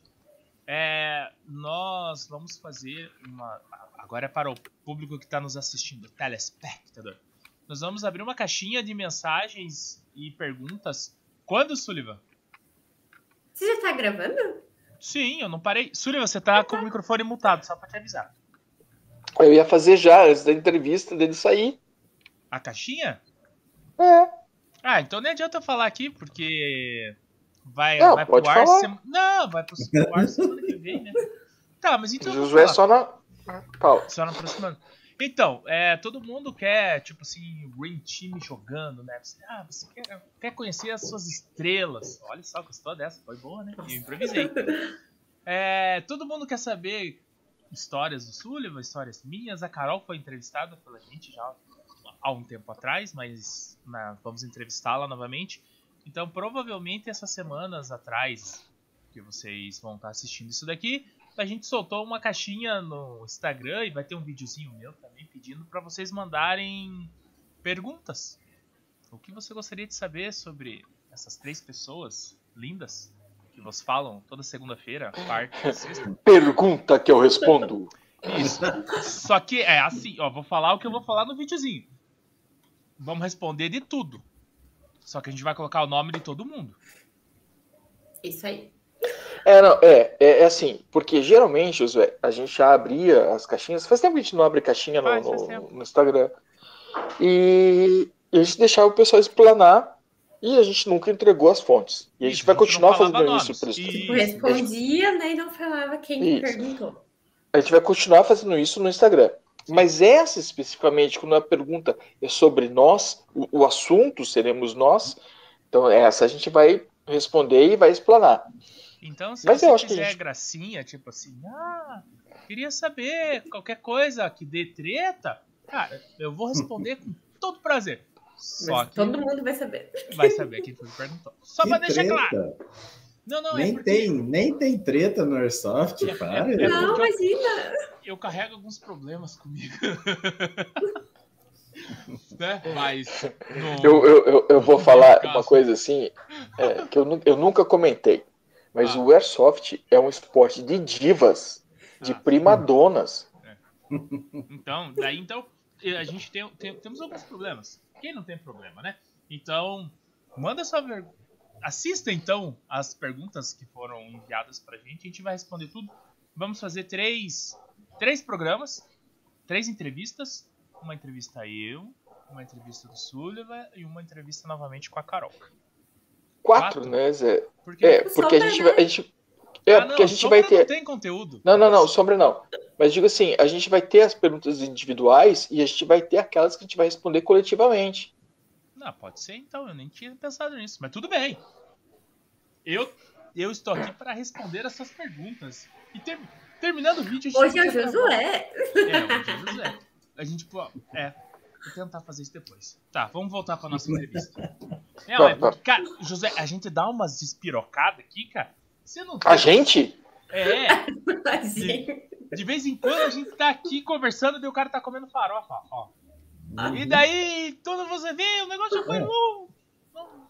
É, nós vamos fazer uma. Agora é para o público que está nos assistindo, telespectador. Nós vamos abrir uma caixinha de mensagens e perguntas. Quando, Sullivan? Você já tá gravando? Sim, eu não parei. Sullivan, você tá com o microfone mutado, só para te avisar. Eu ia fazer já, antes da entrevista dele sair. A caixinha? É. Ah, então não adianta eu falar aqui, porque vai, Não, vai pro pode ar falar. sema- Não, vai pro, pro ar semana que vem, né? Tá, mas então. Josué só na. Paulo. Só na próxima. Então, é, todo mundo quer, tipo assim, o Green Team jogando, né? Você, ah, você quer, quer conhecer as suas estrelas. Olha só, gostou dessa? Foi boa, né? Eu improvisei. É, todo mundo quer saber histórias do Sullivan, histórias minhas. A Carol foi entrevistada pela gente já há um tempo atrás, mas né, vamos entrevistá-la novamente. Então, provavelmente essas semanas atrás que vocês vão estar assistindo isso daqui, a gente soltou uma caixinha no Instagram e vai ter um videozinho meu também pedindo para vocês mandarem perguntas. O que você gostaria de saber sobre essas três pessoas lindas que vos falam toda segunda-feira, quarta e sexta? Pergunta que eu respondo. Isso. Só que é assim, ó, vou falar o que eu vou falar no videozinho. Vamos responder de tudo. Só que a gente vai colocar o nome de todo mundo. Isso aí. É, não, é, é, é assim, porque geralmente, Josué, a gente já abria as caixinhas. Faz tempo que a gente não abre caixinha no, Faz, faz no- no Instagram. E, e a gente deixava o pessoal explanar e a gente nunca entregou as fontes. E a gente Isso, vai a gente continuar fazendo nomes. isso. por isso. Isso. Tipo, respondia, né? E não falava quem Isso. perguntou. A gente vai continuar fazendo isso no Instagram. Mas essa especificamente, quando a pergunta é sobre nós, o, o assunto seremos nós, então essa a gente vai responder e vai explanar. Então, se Mas você eu acho que quiser gente- gracinha, tipo assim, ah, queria saber qualquer coisa que dê treta, Cara, eu vou responder com todo prazer. Só Mas que todo mundo vai saber. vai saber quem foi que perguntou. Só Que pra deixar treta. claro. Não, não, é Nem, porque tem, nem tem treta no Airsoft, É- para. é- é- Não, eu- imagina. Eu carrego alguns problemas comigo. né? Mas. no- Eu, eu, eu, eu vou falar caso. uma coisa assim, é, que eu, eu nunca comentei. Mas Ah. o Airsoft é um esporte de divas, de Ah. primadonas. Então, daí então, a gente tem, tem- temos alguns problemas. Quem não tem problema, né? Então, manda sua. Assista então as perguntas que foram enviadas pra gente. A gente vai responder tudo. Vamos fazer três, três programas, três entrevistas. Uma entrevista eu, uma entrevista do Sullivan e uma entrevista novamente com a Carol. Quatro, Quatro? né, Zé? Porque, É, porque a gente vai. A gente, é, Ah, não, porque a gente vai ter. não tem conteúdo. Não, não, não, sombra não. Mas digo assim, a gente vai ter as perguntas individuais e a gente vai ter aquelas que a gente vai responder coletivamente. Não, pode ser então, eu nem tinha pensado nisso, mas tudo bem. Eu, eu estou aqui para responder essas perguntas. E ter- terminando o vídeo, a gente Hoje é o Josué. É, hoje é o Josué. A gente, pô, é, vou tentar fazer isso depois. Tá, vamos voltar para nossa entrevista. Não, Tá, é porque, cara, José, a gente dá umas despirocadas aqui, cara. Você não A gente? É, Imagina. de vez em quando a gente tá aqui conversando e o cara tá comendo farofa, ó. E daí, quando você vê, o negócio já foi É. louco.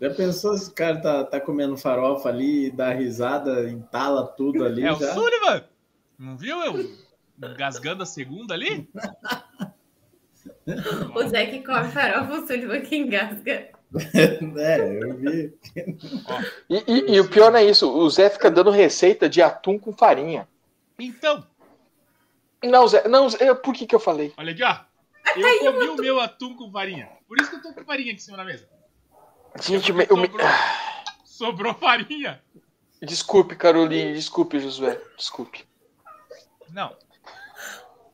Já pensou se o cara tá, tá comendo farofa ali, dá risada, entala tudo ali É o já? Sullivan! Não viu eu engasgando a segunda ali? O Zé que come farofa, o Sullivan que engasga. é, eu vi. E, e- e o pior não é isso, o Zé fica dando receita de atum com farinha. Então, Não, Zé, não, Zé, por que que eu falei? olha aqui, ó. Eu comi o meu atum com farinha. Por isso que eu tô com farinha aqui em cima da mesa. Gente, me- eu me- Sobrou, sobrou farinha. desculpe, Caroline, desculpe, Josué, desculpe. Não.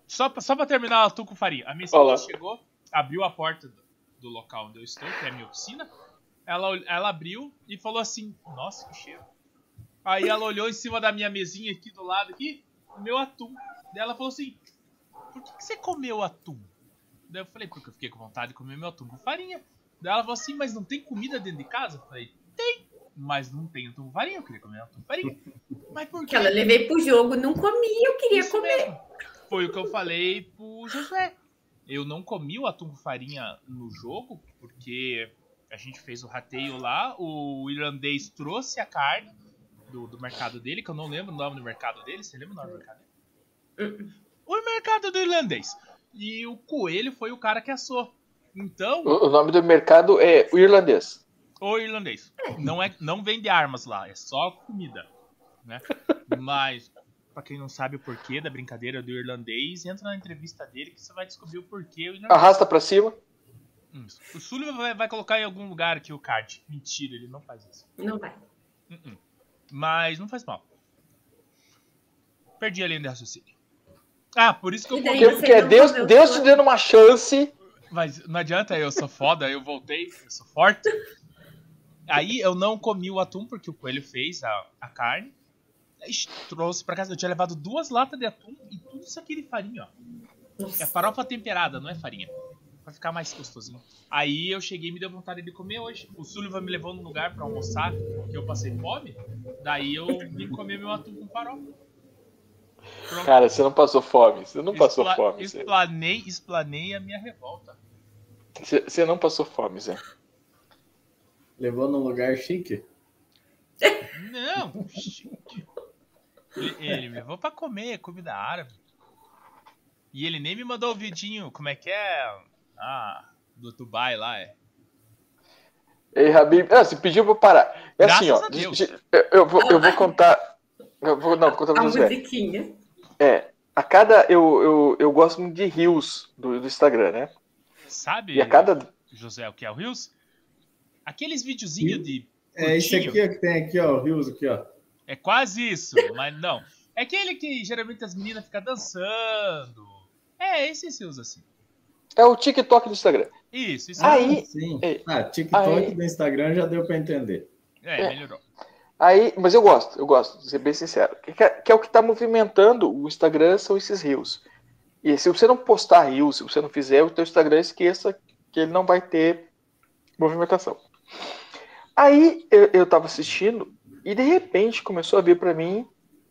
Só pra, só pra terminar o atum com farinha. A minha esposa chegou, abriu a porta do, do local onde eu estou, que é a minha oficina. Ela, ela abriu e falou assim: Nossa, que cheiro. Aí ela olhou em cima da minha mesinha aqui do lado aqui, o meu atum. Daí ela falou assim: Por que, que você comeu atum? Daí eu falei: Porque eu fiquei com vontade de comer meu atum com farinha. Daí ela falou assim: Mas não tem comida dentro de casa? Eu falei: Tem, mas não tem atum com farinha. Eu queria comer com farinha. Mas por Que quê? ela levei pro jogo, não comi, eu queria Isso comer. mesmo. Foi o que eu falei pro Josué. Eu não comi o atum com farinha no jogo, porque a gente fez o rateio lá, o irlandês trouxe a carne do, do mercado dele, que eu não lembro o nome do mercado dele. Você lembra o nome do mercado dele? O mercado do irlandês. E o coelho foi o cara que assou. Então, O, o nome do mercado é o irlandês. O irlandês. Não, é, não vende armas lá, é só comida. Né? Mas, pra quem não sabe o porquê da brincadeira do irlandês, entra na entrevista dele que você vai descobrir o porquê o. Arrasta pra cima. O Sullivan vai, vai colocar em algum lugar aqui o card. Mentira, ele não faz isso. Não vai. Uh-uh. Mas não faz mal. Perdi a linha de raciocínio. Ah, por isso que eu Porque, porque é Deus, Deus te dando uma chance. Mas não adianta, eu sou foda, eu voltei, eu sou forte. Aí eu não comi o atum porque o coelho fez a, a carne. Aí trouxe pra casa. Eu tinha levado duas latas de atum e tudo isso aqui de farinha, ó. É farofa temperada, não é farinha. Pra ficar mais gostosinho. Aí eu cheguei e me deu vontade de comer hoje. O Sullivan me levou num lugar pra almoçar, que eu passei fome. Daí eu vim comer meu atum com farofa. Pronto. Cara, você não passou fome. Você não passou fome. Explanei, explanei a minha revolta. Você não passou fome, Zé. Levou num lugar chique. Não, chique. Ele, ele me levou pra comer comida árabe. E ele nem me mandou o vidinho, como é que é? Ah, do Dubai lá, é. Ei, Habib. Ah, você pediu pra parar. É Graças assim, ó. a Deus. de- eu, eu vou, eu vou contar. Eu vou, não, vou contar A pra você. musiquinha. É. A cada. Eu, eu, eu gosto muito de rios do, do Instagram, né? Sabe, E a cada. José, o que é o Rios? Aqueles videozinhos de. É esse aqui ó, que tem aqui, ó, o Rios aqui, ó. É quase isso, mas não. É aquele que geralmente as meninas ficam dançando. É, esse se usa assim. É o TikTok do Instagram. Isso, isso Aí- Ah, sim. Ei. Ah, TikTok Aí. do Instagram já deu pra entender. é, é. melhorou. Aí, mas eu gosto, eu gosto, vou ser bem sincero. Que, é- que é o que tá movimentando o Instagram são esses rios. E se você não postar Reels, se você não fizer, o teu Instagram esqueça que ele não vai ter movimentação. Aí eu, eu tava assistindo e de repente começou a vir para mim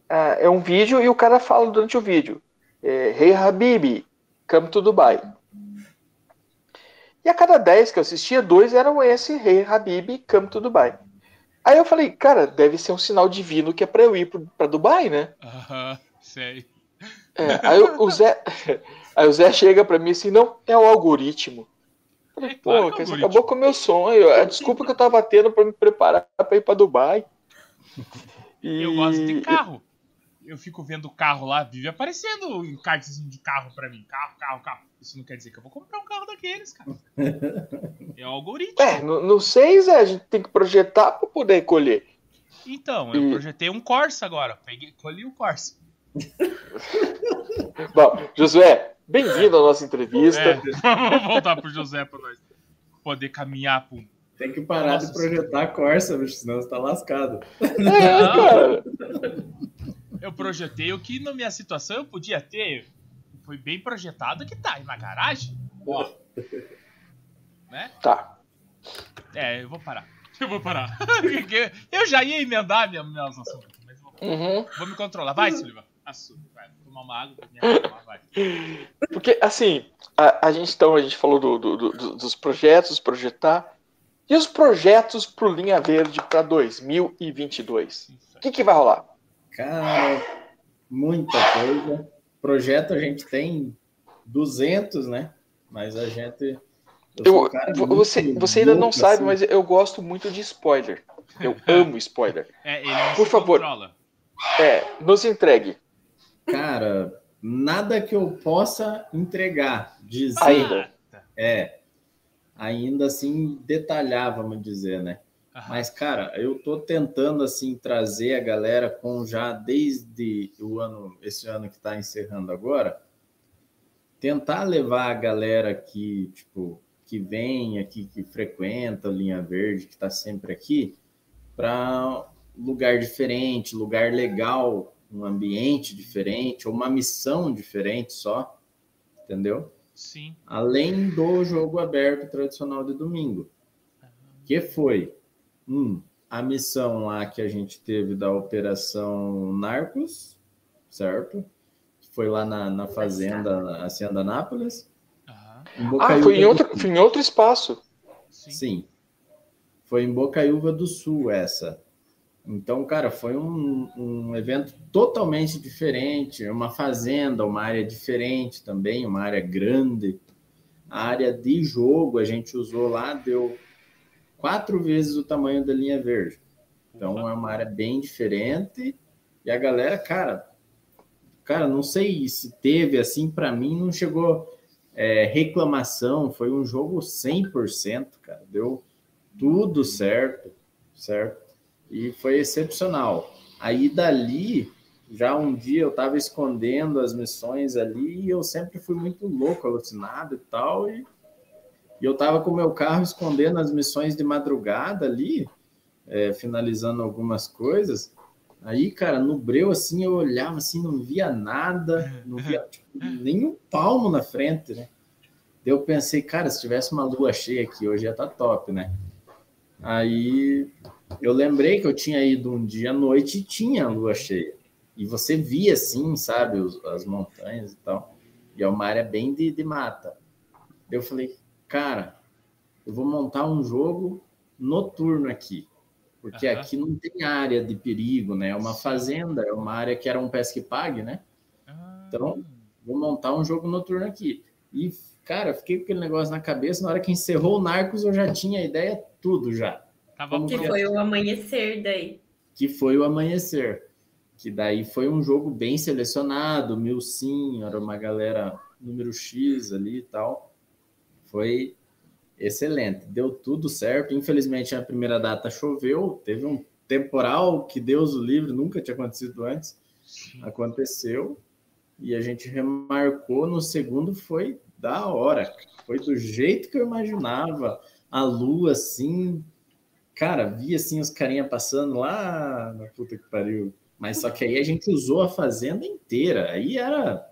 uh, é um vídeo e o cara fala durante o vídeo é, Hey Habib, come to Dubai. E a cada 10 que eu assistia, dois eram esse Hey Habib, come to Dubai. Aí eu falei, cara, deve ser um sinal divino que é pra eu ir para Dubai, né? Aham, uh -huh, sei. É, aí o Zé, aí o Zé chega para mim assim, não, é o algoritmo. Falei, é, claro Pô, você acabou com o meu sonho. A desculpa que eu tava tendo para me preparar para ir para Dubai. E... Eu gosto de carro. Eu fico vendo o carro lá, vive aparecendo encartezinho de carro para mim. Carro, carro, carro. Isso não quer dizer que eu vou comprar um carro daqueles, cara. É o algoritmo. É, não, não sei, Zé. A gente tem que projetar para poder colher. Então, eu e... projetei um Corsa agora. Peguei, colhi o Corsa. Bom, Josué, bem-vindo à nossa entrevista. É, vamos voltar pro José para nós poder caminhar pro. Tem que parar nossa, de projetar a Corsa, bicho, senão você tá lascado. É, cara. Eu projetei o que na minha situação eu podia ter. Foi bem projetado que tá aí na garagem. Ó. Né? Tá. É, eu vou parar. Eu vou parar. eu já ia emendar minha, meus assuntos, mas vou, uhum. vou me controlar. Vai, Silva. Assunto, vai. Tomar uma água. Porque, assim, a, a, gente então, a gente falou do, do, do, dos projetos, projetar. E os projetos pro Linha Verde para 2022? O que, que vai rolar? Cara, muita coisa. Projeto a gente tem 200, né? Mas a gente. Eu, eu você, você ainda não sabe, assim. mas eu gosto muito de spoiler. Eu amo spoiler. É, ele Por favor. Controla. É, nos entregue. Cara, nada que eu possa entregar. Dizer, ainda. É. Ainda assim, detalhar, vamos dizer, né? Mas, cara, eu tô tentando, assim, trazer a galera com já desde o ano, esse ano que está encerrando agora, tentar levar a galera que, tipo, que vem aqui, que frequenta a Linha Verde, que está sempre aqui, para lugar diferente, lugar legal, um ambiente diferente, ou uma missão diferente só, entendeu? Sim. Além do jogo aberto tradicional de domingo. Que foi um, a missão lá que a gente teve da Operação Narcos, certo? Foi lá na, na fazenda, na Hacienda Nápoles. Uhum. Ah, foi em, outro, foi em outro espaço. Sim. Sim. Foi em Bocaiúva do Sul essa. Então, cara, foi um, um evento totalmente diferente, uma fazenda, uma área diferente também, uma área grande. A área de jogo a gente usou lá, deu quatro vezes o tamanho da linha verde. Então é uma área bem diferente. E a galera, cara, cara, não sei se teve assim, para mim não chegou é, reclamação, foi um jogo 100%, cara, deu tudo certo, certo? E foi excepcional. Aí dali, já um dia eu estava escondendo as missões ali e eu sempre fui muito louco, alucinado e tal, e, e eu estava com o meu carro escondendo as missões de madrugada ali, é, finalizando algumas coisas. Aí, cara, no breu, assim, eu olhava assim, não via nada, não via tipo, nem um palmo na frente, né? Eu pensei, cara, se tivesse uma lua cheia aqui hoje ia estar tá top, né? Aí eu lembrei que eu tinha ido um dia à noite e tinha lua cheia. E você via, assim, sabe, os, as montanhas e tal. E é uma área bem de, de mata. Eu falei, cara, eu vou montar um jogo noturno aqui. Porque uhum. aqui não tem área de perigo, né? É uma fazenda, é uma área que era um pesque pague, né? Uhum. Então, vou montar um jogo noturno aqui. E, cara, fiquei com aquele negócio na cabeça. Na hora que encerrou o Narcos, eu já tinha a ideia tudo já. Tava que foi o amanhecer daí. Que foi o amanhecer. Que daí foi um jogo bem selecionado, mil sim, era uma galera número X ali e tal. Foi excelente, deu tudo certo. Infelizmente, a primeira data choveu, teve um temporal que Deus o livre, nunca tinha acontecido antes. Aconteceu e a gente remarcou no segundo, foi da hora, foi do jeito que eu imaginava. A lua assim, Cara, vi assim os carinha passando lá na puta que pariu. Mas só que aí a gente usou a fazenda inteira. Aí era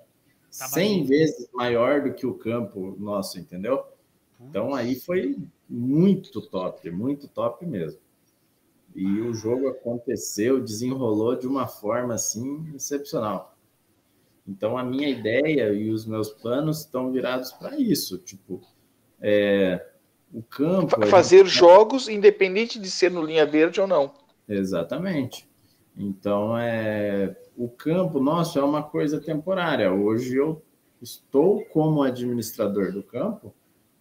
100 vezes maior do que o campo nosso, entendeu? Então aí foi muito top, muito top mesmo. E o jogo aconteceu, desenrolou de uma forma assim excepcional. Então a minha ideia e os meus planos estão virados para isso, tipo, é, o campo. Fazer gente... jogos independente de ser no linha verde ou não. Exatamente. Então é o campo nosso é uma coisa temporária. Hoje eu estou como administrador do campo,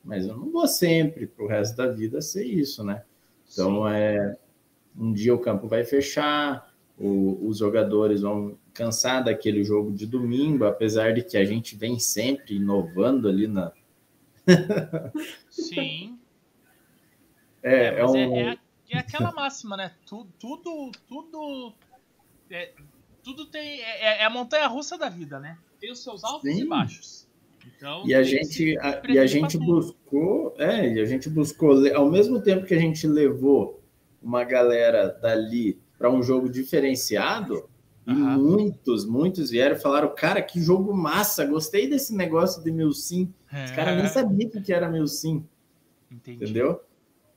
mas eu não vou sempre para o resto da vida ser isso, né? Então Sim. é um dia o campo vai fechar, o, os jogadores vão cansar daquele jogo de domingo, apesar de que a gente vem sempre inovando ali na. Sim. É, é, é, um... é, é, é, aquela máxima, né? Tudo, tudo, tudo, é, tudo tem é, é, a montanha russa da vida, né? Tem os seus altos Sim. e baixos. Então, e a gente, a, e a gente buscou, é, e a gente buscou, ao mesmo tempo que a gente levou uma galera dali para um jogo diferenciado, e muitos, muitos vieram e falaram, cara, que jogo massa, gostei desse negócio de Milsim. É. Os caras nem sabiam o que era Milsim. Entendi. Entendeu?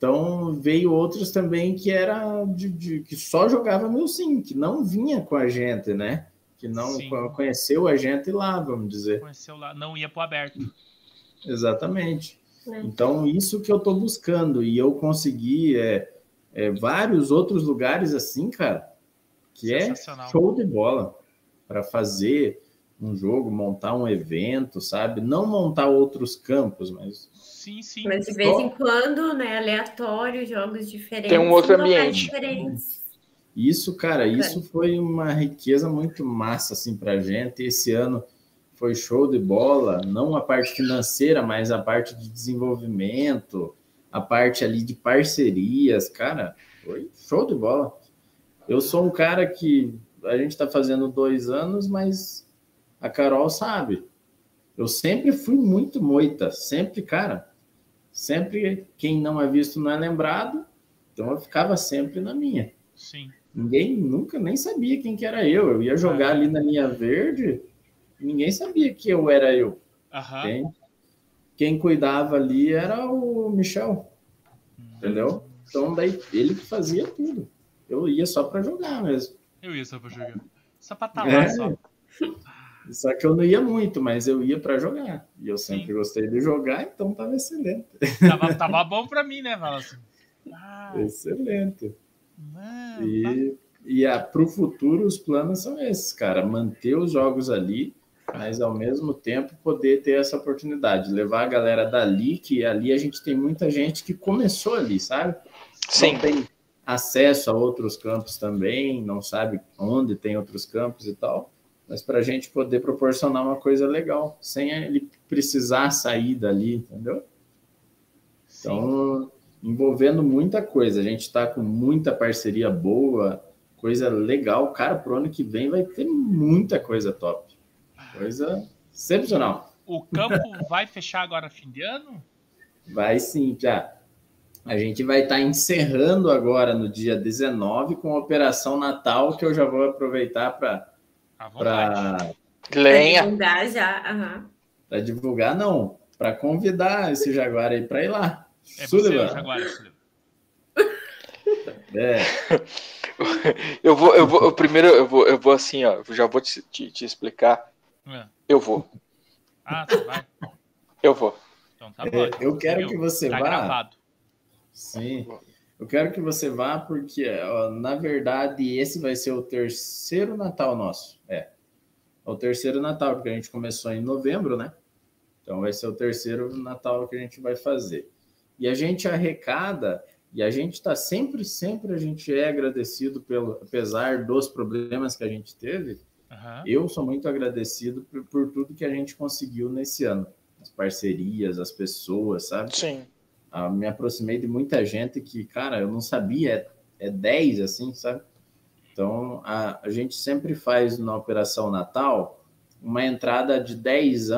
Então veio outros também que era de, de que só jogava Milsim, que não vinha com a gente, né? que não Sim. conheceu a gente lá, vamos dizer. Conheceu lá, não ia para o aberto. Exatamente. É. Então, isso que eu estou buscando, e eu consegui é, é, vários outros lugares assim, cara, que é show de bola para fazer um jogo, montar um evento, sabe? Não montar outros campos, mas. Sim, sim. Mas de vez em quando, né? Aleatório, jogos diferentes. Tem um outro ambiente. Diferentes. Isso, cara, isso foi uma riqueza muito massa assim para a gente. Esse ano foi show de bola, não a parte financeira, mas a parte de desenvolvimento, a parte ali de parcerias, cara, foi show de bola. Eu sou um cara que a gente está fazendo dois anos, mas a Carol sabe. Eu sempre fui muito moita, sempre, cara. Sempre quem não é visto não é lembrado, então eu ficava sempre na minha. Sim. Ninguém nunca nem sabia quem que era eu. Eu ia jogar ah. ali na linha verde, ninguém sabia que eu era eu. Uhum. Quem, quem cuidava ali era o Michel. Uhum. Entendeu? Então daí ele que fazia tudo. Eu ia só para jogar mesmo. Eu ia só para jogar. Só para estar tá lá, é. só. Só que eu não ia muito, mas eu ia para jogar. E eu sempre Sim. gostei de jogar, então tava excelente. Tava, tava bom para mim, né, Valas? Ah. Excelente. Mano, e e para o futuro, os planos são esses, cara. Manter os jogos ali, mas ao mesmo tempo poder ter essa oportunidade. Levar a galera dali, que ali a gente tem muita gente que começou ali, sabe? Sim. Não tem acesso a outros campos também, não sabe onde tem outros campos e tal. Mas para a gente poder proporcionar uma coisa legal, sem ele precisar sair dali, entendeu? Então, Sim envolvendo muita coisa. A gente está com muita parceria boa, coisa legal. Cara, pro ano que vem vai ter muita coisa top. Coisa excepcional. O campo vai fechar agora fim de ano? Vai sim, já. A gente vai estar tá encerrando agora no dia 19 com a Operação Natal, que eu já vou aproveitar para. Para Lenha. divulgar já. Uhum. Para divulgar, não. Para convidar esse Jaguar aí para ir lá. É Sullivan. você agora, Sullivan. É. Eu vou, eu vou, eu primeiro eu vou, eu vou assim, ó, já vou te, te, te explicar. É. Eu vou. Ah, você vai? Eu vou. Então tá bom. É, eu quero que você tá vá. Gravado. Sim. Eu quero que você vá porque, ó, na verdade, esse vai ser o terceiro Natal nosso. É. O terceiro Natal, porque a gente começou em novembro, né? Então vai ser o terceiro Natal que a gente vai fazer e a gente arrecada e a gente está sempre, sempre a gente é agradecido pelo, apesar dos problemas que a gente teve. Uhum. Eu sou muito agradecido por, por, tudo que a gente conseguiu nesse ano, as parcerias, as pessoas, sabe? Sim. Ah, me aproximei de muita gente que, cara, eu não sabia, é, é 10 assim, sabe? Então a, a gente sempre faz na Operação Natal uma entrada de 10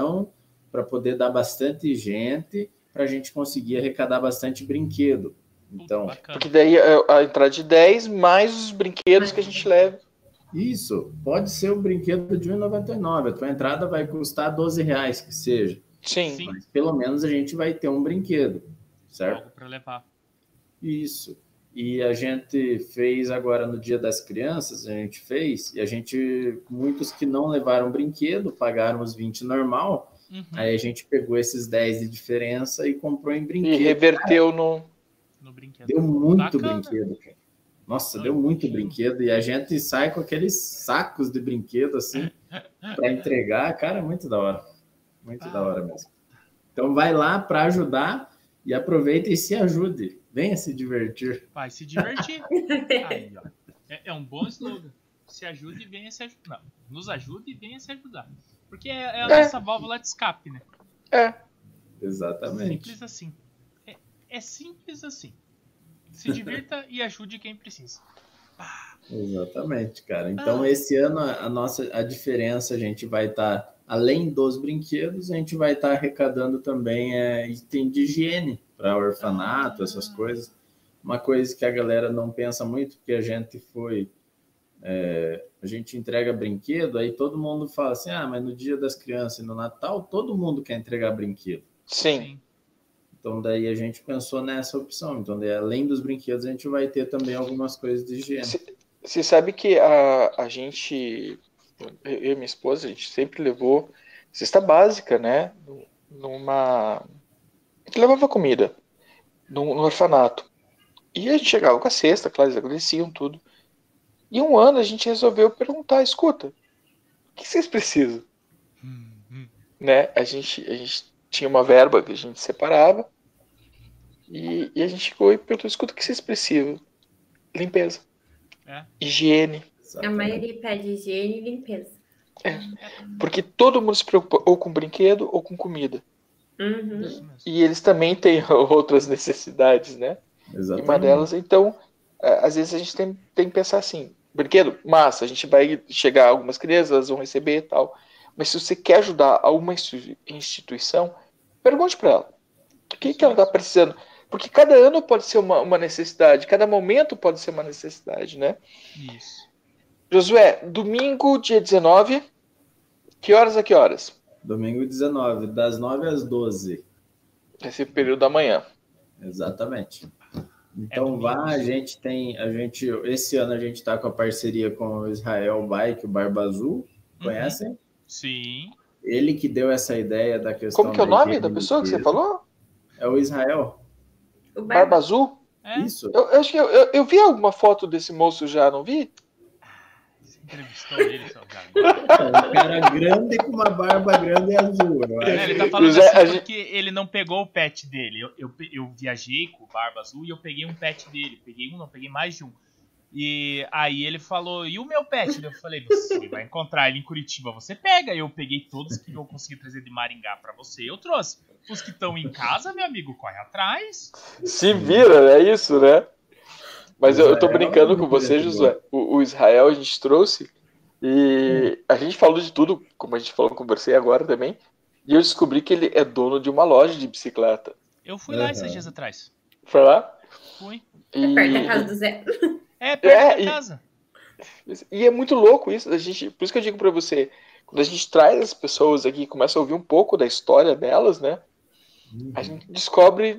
para poder dar bastante gente para a gente conseguir arrecadar bastante brinquedo. Então, porque daí a, é a entrada de 10 mais os brinquedos que a gente leva. Isso, pode ser o um brinquedo de R$1,99. A tua entrada vai custar 12 reais, que seja. Sim. Sim. Mas pelo menos a gente vai ter um brinquedo, certo? Para levar. Isso. E a gente fez agora no Dia das Crianças, a gente fez, e a gente, muitos que não levaram brinquedo, pagaram os 20 normal, uhum. aí a gente pegou esses 10 de diferença e comprou em brinquedo. E reverteu no... no brinquedo. Deu muito Bacana. brinquedo, cara. Nossa, deu muito brinquedo e a gente sai com aqueles sacos de brinquedo assim para entregar, cara, muito da hora. Muito ah. da hora mesmo. Então vai lá para ajudar e aproveita e se ajude. Venha se divertir. Vai se divertir. Aí, ó. É, é, um bom slogan. Se ajude e venha se ajudar. Não, nos ajude e venha se ajudar. Porque é, é a é. nossa válvula de escape, né? É. Exatamente. Simples assim. É, é simples assim. Se divirta e ajude quem precisa. Exatamente, cara. Então, ah. esse ano, a nossa a diferença, a gente vai estar, tá, além dos brinquedos, a gente vai estar tá arrecadando também é, item de higiene para orfanato, ah. essas coisas. Uma coisa que a galera não pensa muito, porque a gente foi. É, a gente entrega brinquedo, aí todo mundo fala assim: ah, mas no dia das crianças e no Natal, todo mundo quer entregar brinquedo. Sim. Então, daí a gente pensou nessa opção. Então, daí, além dos brinquedos, a gente vai ter também algumas coisas de higiene. Você sabe que a, a gente, eu e minha esposa, a gente sempre levou cesta básica, né? Numa. A gente levava comida no, orfanato. E a gente chegava com a cesta, claro, eles agradeciam tudo. E um ano a gente resolveu perguntar: escuta, o que vocês precisam? Hum, hum. Né? A, gente, a gente tinha uma verba que a gente separava e, e a gente chegou e perguntou: escuta, o que vocês precisam? Limpeza. É. Higiene. A maioria pede higiene e limpeza. É. Porque todo mundo se preocupa ou com brinquedo ou com comida. Uhum. E, e eles também têm outras necessidades, né? Exatamente. E uma delas, então, é, às vezes a gente tem, tem que pensar assim: brinquedo, massa, a gente vai chegar, algumas crianças elas vão receber e tal. Mas se você quer ajudar a uma instituição, pergunte para ela: o que, que ela está precisando? Porque cada ano pode ser uma, uma necessidade, cada momento pode ser uma necessidade, né? Isso. Josué, domingo, dia 19, que horas a que horas? Domingo 19, das 9 às 12. Esse período da manhã. Exatamente. Então é vá, a gente tem, a gente, esse ano a gente está com a parceria com o Israel Bike, o Barba Azul, uhum. conhecem? Uhum. Sim. Ele que deu essa ideia da questão. Como que é o nome da pessoa que você falou? É o Israel. O Barba, Barba Azul? É? Isso. Eu, eu acho que eu, eu, eu, vi alguma foto desse moço já, não vi? Entrevistou ele, seu Um cara grande com uma barba grande e azul. É, ele tá falando assim porque ele não pegou o pet dele. Eu, eu, eu viajei com o Barba Azul e eu peguei um pet dele. Peguei um, não, peguei mais de um. E aí ele falou, e o meu pet? Eu falei, você vai encontrar ele em Curitiba, você pega. Eu peguei todos que eu consegui trazer de Maringá para você, eu trouxe. Os que estão em casa, meu amigo, corre atrás. Se vira, é isso, né? Mas eu, eu tô brincando com você, Josué. O, o, Israel a gente trouxe e a gente falou de tudo, como a gente falou com você agora também. E eu descobri que ele é dono de uma loja de bicicleta. Eu fui lá esses dias atrás. Foi lá? Fui. E... É perto da casa do Zé. É, perto é, da e... casa. E é muito louco isso. A gente, por isso que eu digo para você, quando a gente traz as pessoas aqui e começa a ouvir um pouco da história delas, né? A uhum. gente descobre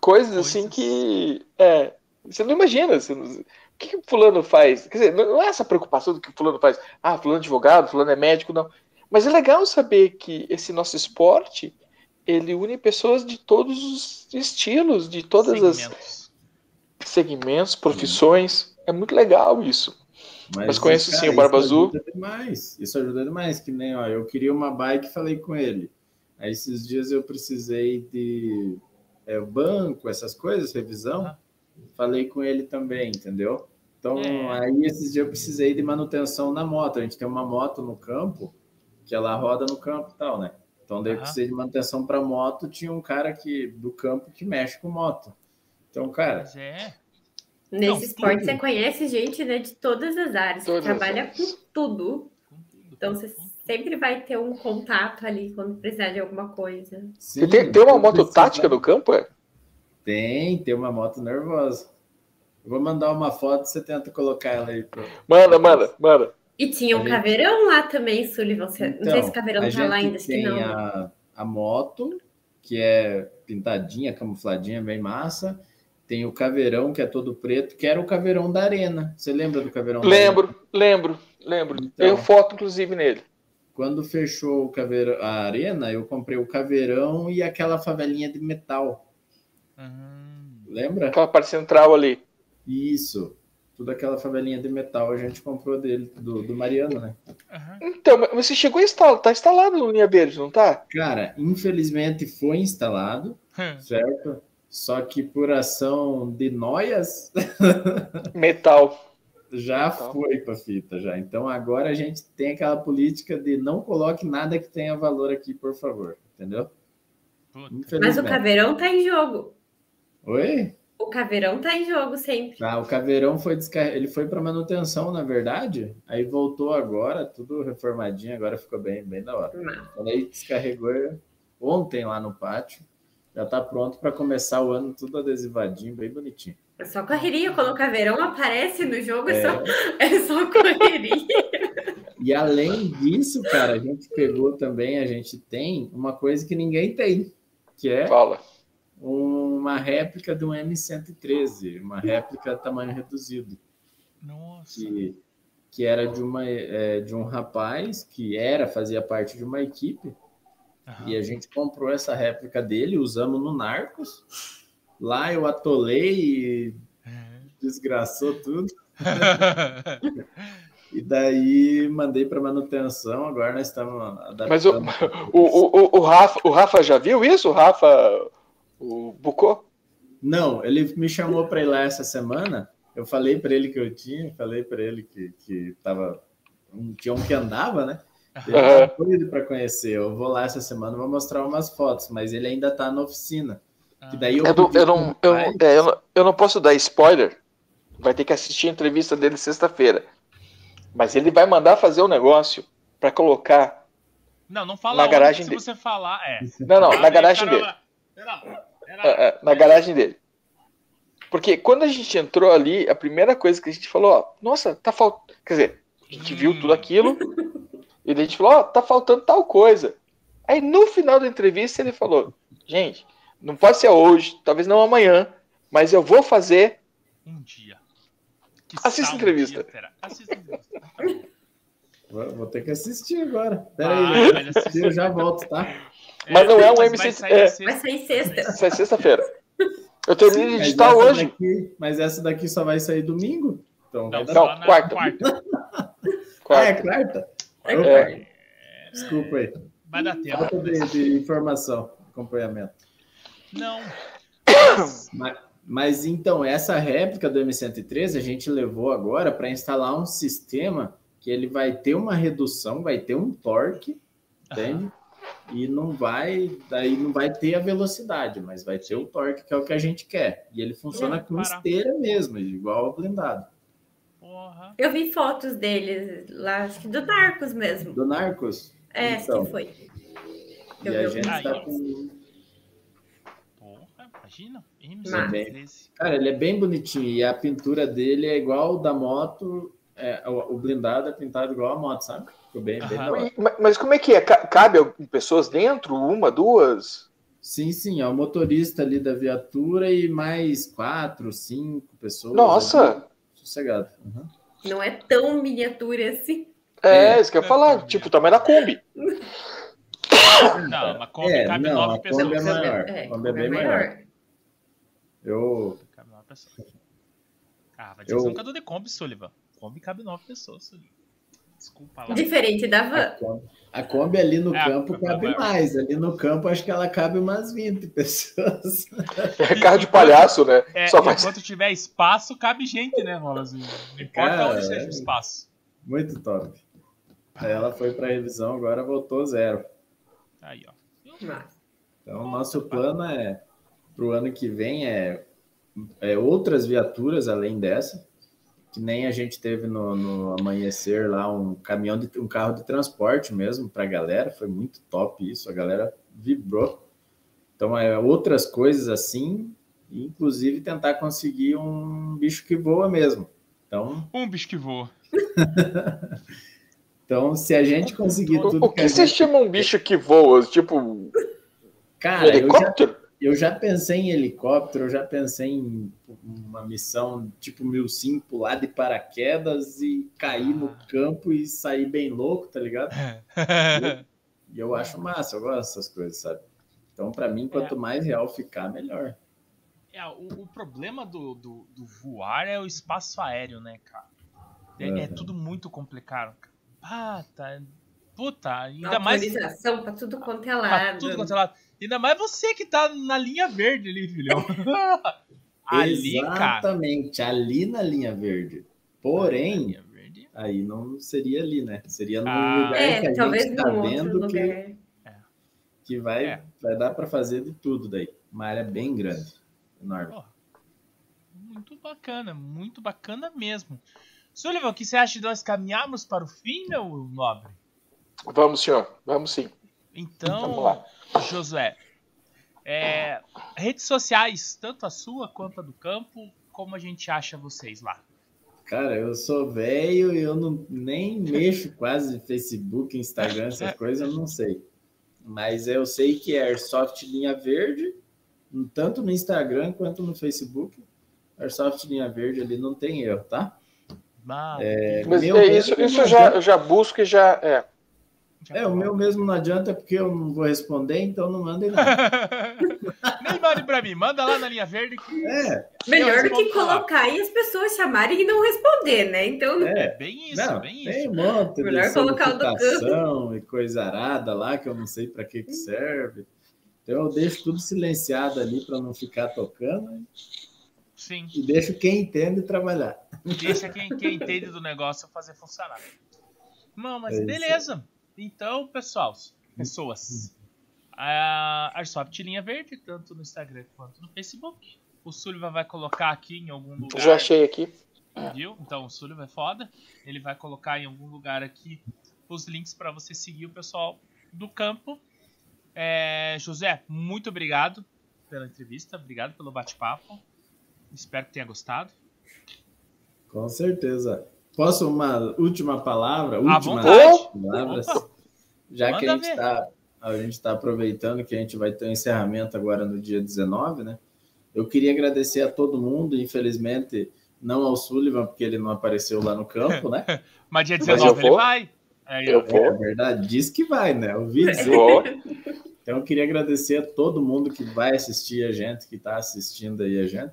coisas, coisas. assim que. É, você não imagina. Você não, o que, que fulano faz? Quer dizer, não é essa preocupação do que fulano faz. Ah, fulano é advogado, fulano é médico, não. Mas é legal saber que esse nosso esporte ele une pessoas de todos os estilos, de todas segmentos. as segmentos, profissões. É muito legal isso. Mas, Mas conheço cara, sim o Barba Azul. Isso ajuda demais. Isso ajuda demais. Que nem, ó, eu queria uma bike e falei com ele. Aí esses dias eu precisei de é, banco, essas coisas, revisão. Uhum. Falei com ele também, entendeu? Então, é. aí esses dias eu precisei de manutenção na moto. A gente tem uma moto no campo, que ela roda no campo e tal, né? Então, daí uhum. eu precisei de manutenção para moto. Tinha um cara que, do campo que mexe com moto. Então, cara. Mas é. Nesse Não, esporte tudo. você conhece gente né, de todas as áreas, todas trabalha com tudo. com tudo. Então você sempre vai ter um contato ali quando precisar de alguma coisa. Sim, tem, tem uma moto tática no campo, é? Tem, tem uma moto nervosa. Eu vou mandar uma foto e você tenta colocar ela aí. Pro... Manda, manda, manda. E tinha um gente... caveirão lá também, Sullivan. Então, não sei se o então, caveirão tá lá ainda, acho que não. A, a moto, que é pintadinha, camufladinha, bem massa. Tem o caveirão, que é todo preto, que era o caveirão da arena. Você lembra do caveirão Lembro, lembro, lembro. Então, Tenho foto, inclusive, nele. Quando fechou o caveirão, a arena, eu comprei o caveirão e aquela favelinha de metal. Uhum. Lembra? Aquela parte central ali. Isso. Tudo aquela favelinha de metal a gente comprou dele, do, do Mariano, né? Uhum. Então, mas você chegou a instalar, tá instalado no Linha Verde, não tá? Cara, infelizmente foi instalado, hum. certo? Só que por ação de noias. Metal. já Metal. foi para fita, já. Então agora a gente tem aquela política de não coloque nada que tenha valor aqui, por favor. Entendeu? Mas o caveirão tá em jogo. Oi? O caveirão tá em jogo sempre. Ah, o caveirão foi descar... ele foi para manutenção, na verdade. Aí voltou agora, tudo reformadinho, agora ficou bem, bem da hora. Quando aí descarregou ontem lá no pátio, já tá pronto para começar o ano tudo adesivadinho, bem bonitinho. É só correria, quando o caveirão aparece no jogo, é, é só, é só correria. e além disso, cara, a gente pegou também, a gente tem uma coisa que ninguém tem, que é Fala uma réplica de um M113, uma réplica tamanho reduzido. Nossa. Que, que era de, uma, é, de um rapaz que era, fazia parte de uma equipe. Uhum. E a gente comprou essa réplica dele, usamos no Narcos. Lá eu atolei e uhum. desgraçou tudo. E daí mandei para manutenção, agora nós estamos adaptando. Mas o, o, o, o, Rafa, o Rafa já viu isso? O Rafa, o Bucô? Não, ele me chamou para ir lá essa semana. Eu falei para ele que eu tinha, falei para ele que, que tava, um, tinha um que andava, né? Ele para conhecer. Eu vou lá essa semana, vou mostrar umas fotos, mas ele ainda está na oficina. Que daí eu, eu, não, eu, não, eu, é, eu, não, eu não posso dar spoiler. Vai ter que assistir a entrevista dele sexta-feira. Mas ele vai mandar fazer o um negócio para colocar. Não, não fala na garagem se dele. você falar. É. Não, não, na garagem dele. É, é, na garagem dele. Porque quando a gente entrou ali, a primeira coisa que a gente falou, ó, nossa, tá faltando. Quer dizer, a gente viu tudo aquilo e a gente falou, ó, tá faltando tal coisa. Aí no final da entrevista ele falou, gente, não pode ser hoje, talvez não amanhã, mas eu vou fazer. Um dia. Que Assista a entrevista. Dia, Assista a entrevista. Vou, vou, ter que assistir agora. Pera ah, aí, eu já volto, tá? Mas não é um MC. Vai sair, é, vai sair sexta. Sai sexta-feira. Eu termino de editar hoje. Daqui, mas essa daqui só vai sair domingo? Então, não, não quarta. quarta. Ah, é quarta? É. é. Desculpa aí. Vai dar tempo. Falta de, de informação, acompanhamento. Não. Mas, mas então, essa réplica do M113 a gente levou agora para instalar um sistema que ele vai ter uma redução, vai ter um torque, entende? E não vai, daí não vai ter a velocidade, mas vai ter o torque, que é o que a gente quer. E ele funciona é, com para. esteira mesmo, igual ao blindado. Porra. Eu vi fotos deles lá, acho que do Narcos mesmo. Do Narcos? É, então. que foi. Eu e a gente está com. Porra, imagina. É bem... Cara, ele é bem bonitinho e a pintura dele é igual da moto. É, o blindado é pintado igual a moto, sabe? Ficou bem, bem mas, mas, como é que é? Cabe pessoas dentro? Uma, duas? Sim, sim. É o motorista ali da viatura e mais quatro, cinco pessoas. Nossa! Ali, sossegado. Uhum. Não é tão miniatura assim. É, é isso que eu ia falar. Tipo, o tamanho da Kombi. Não, uma Kombi é, cabe não, nove pessoas. Kombi é maior. É, Kombi é bem maior. maior. Eu. Cabe nove pessoas. Ah, vai dizer eu... que você nunca de Kombi, Sullivan. Kombi cabe nove pessoas, Sullivan. Desculpa lá. Diferente da van. A Kombi, ali no é, campo cabe mais. Ali no campo acho que ela cabe umas 20 pessoas. É carro de palhaço, né? É, Só enquanto mais... tiver espaço, cabe gente, né, Rolazinho? Não importa Cara, onde seja o é espaço. Muito top. Aí ela foi para revisão, agora voltou zero. Aí, ó. Então, o nosso plano é para o ano que vem é, é outras viaturas além dessa que nem a gente teve no, no amanhecer lá um caminhão de um carro de transporte mesmo para a galera, foi muito top isso, a galera vibrou. Então é outras coisas assim, inclusive tentar conseguir um bicho que voa mesmo. Então um bicho que voa. Então, se a gente conseguir tudo. O que, que você gente... chama um bicho que voa? Tipo. Cara, helicóptero? Eu já, eu já pensei em helicóptero, eu já pensei em uma missão tipo mil sim, pular de paraquedas e cair no ah. campo e sair bem louco, tá ligado? e eu, eu acho massa, eu gosto dessas coisas, sabe? Então, para mim, quanto é. mais real ficar, melhor. É, o, o problema do, do, do, voar é o espaço aéreo, né, cara? É, uhum. é tudo muito complicado. Ah, tá. Puta, ainda mais. Autorização pra tudo quanto é lado. Pra tudo quanto é lado. Ainda mais você que tá na linha verde ali, filhão. ali, Exatamente, cara. ali na linha verde. Porém, verde. aí não seria ali, né? Seria no ah, lugar é, que a gente tá vendo que, é. que vai, é. vai dar para fazer de tudo daí. Uma área bem grande, enorme. Oh, muito bacana, muito bacana mesmo. Sullivan, o que você acha de nós caminharmos para o fim, meu nobre? Vamos, senhor. Vamos sim. Então, Josué, é, redes sociais, tanto a sua quanto a do campo, como a gente acha vocês lá? Cara, eu sou velho e eu não, nem mexo quase Facebook, Instagram, essas coisas, eu não sei. Mas eu sei que é Airsoft Linha Verde, tanto no Instagram quanto no Facebook. Airsoft Linha Verde ali não tem erro, tá? É, Mas é, isso, isso já, eu já busco e já. É. É, o meu mesmo não adianta porque eu não vou responder, então não mandem nada. Nem mande pra mim, manda lá na linha verde. Que... É. Melhor do que colocar e as pessoas chamarem e não responder, né? Então. É, é bem isso, não, bem tem isso. Tem um monte Melhor de colocar o do campo. e coisa arada lá que eu não sei para que, que serve. Então eu deixo tudo silenciado ali para não ficar tocando. Sim. E deixo quem entende trabalhar. Deixa quem, quem entende do negócio fazer funcionar. Não, mas é beleza. Então, pessoal, pessoas, a Airsoft Linha Verde, tanto no Instagram quanto no Facebook. O Sullivan vai colocar aqui em algum lugar. Já achei aqui. Viu? Então o Sullivan é foda. Ele vai colocar em algum lugar aqui os links para você seguir o pessoal do campo. É, José, muito obrigado pela entrevista, obrigado pelo bate-papo. Espero que tenha gostado. Com certeza. Posso uma última palavra? Última palavras? Já Manda que a gente está a gente está aproveitando que a gente vai ter um encerramento agora no dia 19, né? Eu queria agradecer a todo mundo, infelizmente, não ao Sullivan, porque ele não apareceu lá no campo, né? Mas dia 19 ele vai. É, eu vou. É verdade, diz que vai, né? Eu vi dizer. Então eu queria agradecer a todo mundo que vai assistir a gente, que está assistindo aí a gente.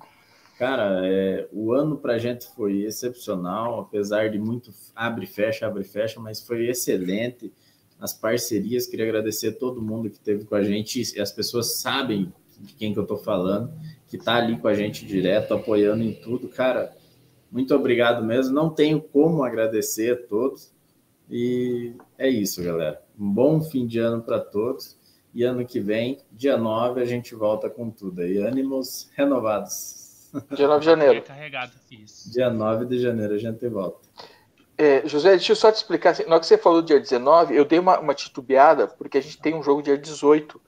Cara, é, o ano para a gente foi excepcional, apesar de muito abre e fecha, abre e fecha, mas foi excelente. As parcerias, queria agradecer a todo mundo que teve com a gente, e as pessoas sabem de quem que eu estou falando, que está ali com a gente direto, apoiando em tudo. Cara, muito obrigado mesmo. Não tenho como agradecer a todos. E é isso, galera. Um bom fim de ano para todos. E ano que vem, dia 9, a gente volta com tudo aí. Ânimos renovados. Dia 9 de janeiro. Carregado, isso. Dia 9 de janeiro a gente volta. É, José, deixa eu só te explicar. Assim, na hora que você falou dia 19, eu dei uma, uma titubeada, porque a gente tem um jogo dia 18.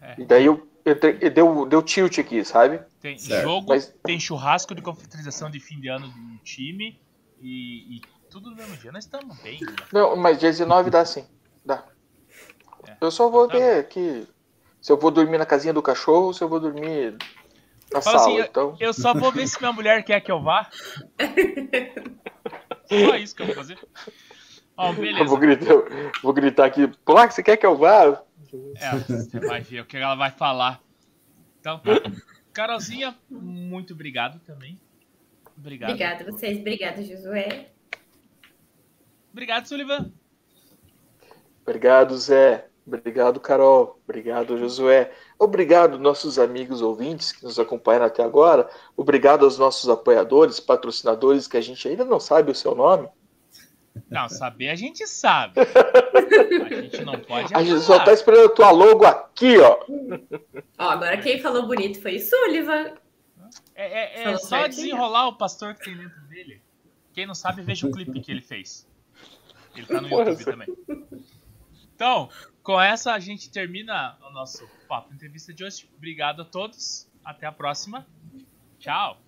É. E daí eu, eu, deu, deu tilt aqui, sabe? Tem certo. jogo, Mas... tem churrasco de confraternização de fim de ano do time e, e tudo no mesmo dia. Nós estamos bem. Né? Não, mas dia 19 dá sim. Dá. É. Eu só vou tá ver aqui se eu vou dormir na casinha do cachorro ou se eu vou dormir na Fala sala, assim, então. eu, eu só vou ver se minha mulher quer que eu vá. Só isso que eu vou fazer. Ó, beleza. Eu vou gritar, vou gritar aqui, pô, você quer que eu vá? É, você vai ver o que ela vai falar. Então, Carolzinha, muito obrigado também. Obrigado. Obrigada a vocês, obrigado, Josué. Obrigado, Sullivan. Obrigado, Zé. Obrigado, Carol. Obrigado, Josué. Obrigado, nossos amigos ouvintes que nos acompanharam até agora. Obrigado aos nossos apoiadores, patrocinadores, que a gente ainda não sabe o seu nome. Não, saber a gente sabe. a gente não pode. A gente só tá esperando a tua logo aqui, ó. Ó, agora quem falou bonito foi o Sullivan. É, é, é só certinho. desenrolar o pastor que tem dentro dele. Quem não sabe, veja o clipe que ele fez. Ele tá no YouTube também. Então, com essa a gente termina o nosso papo entrevista de hoje. Obrigado a todos. Até a próxima. Tchau.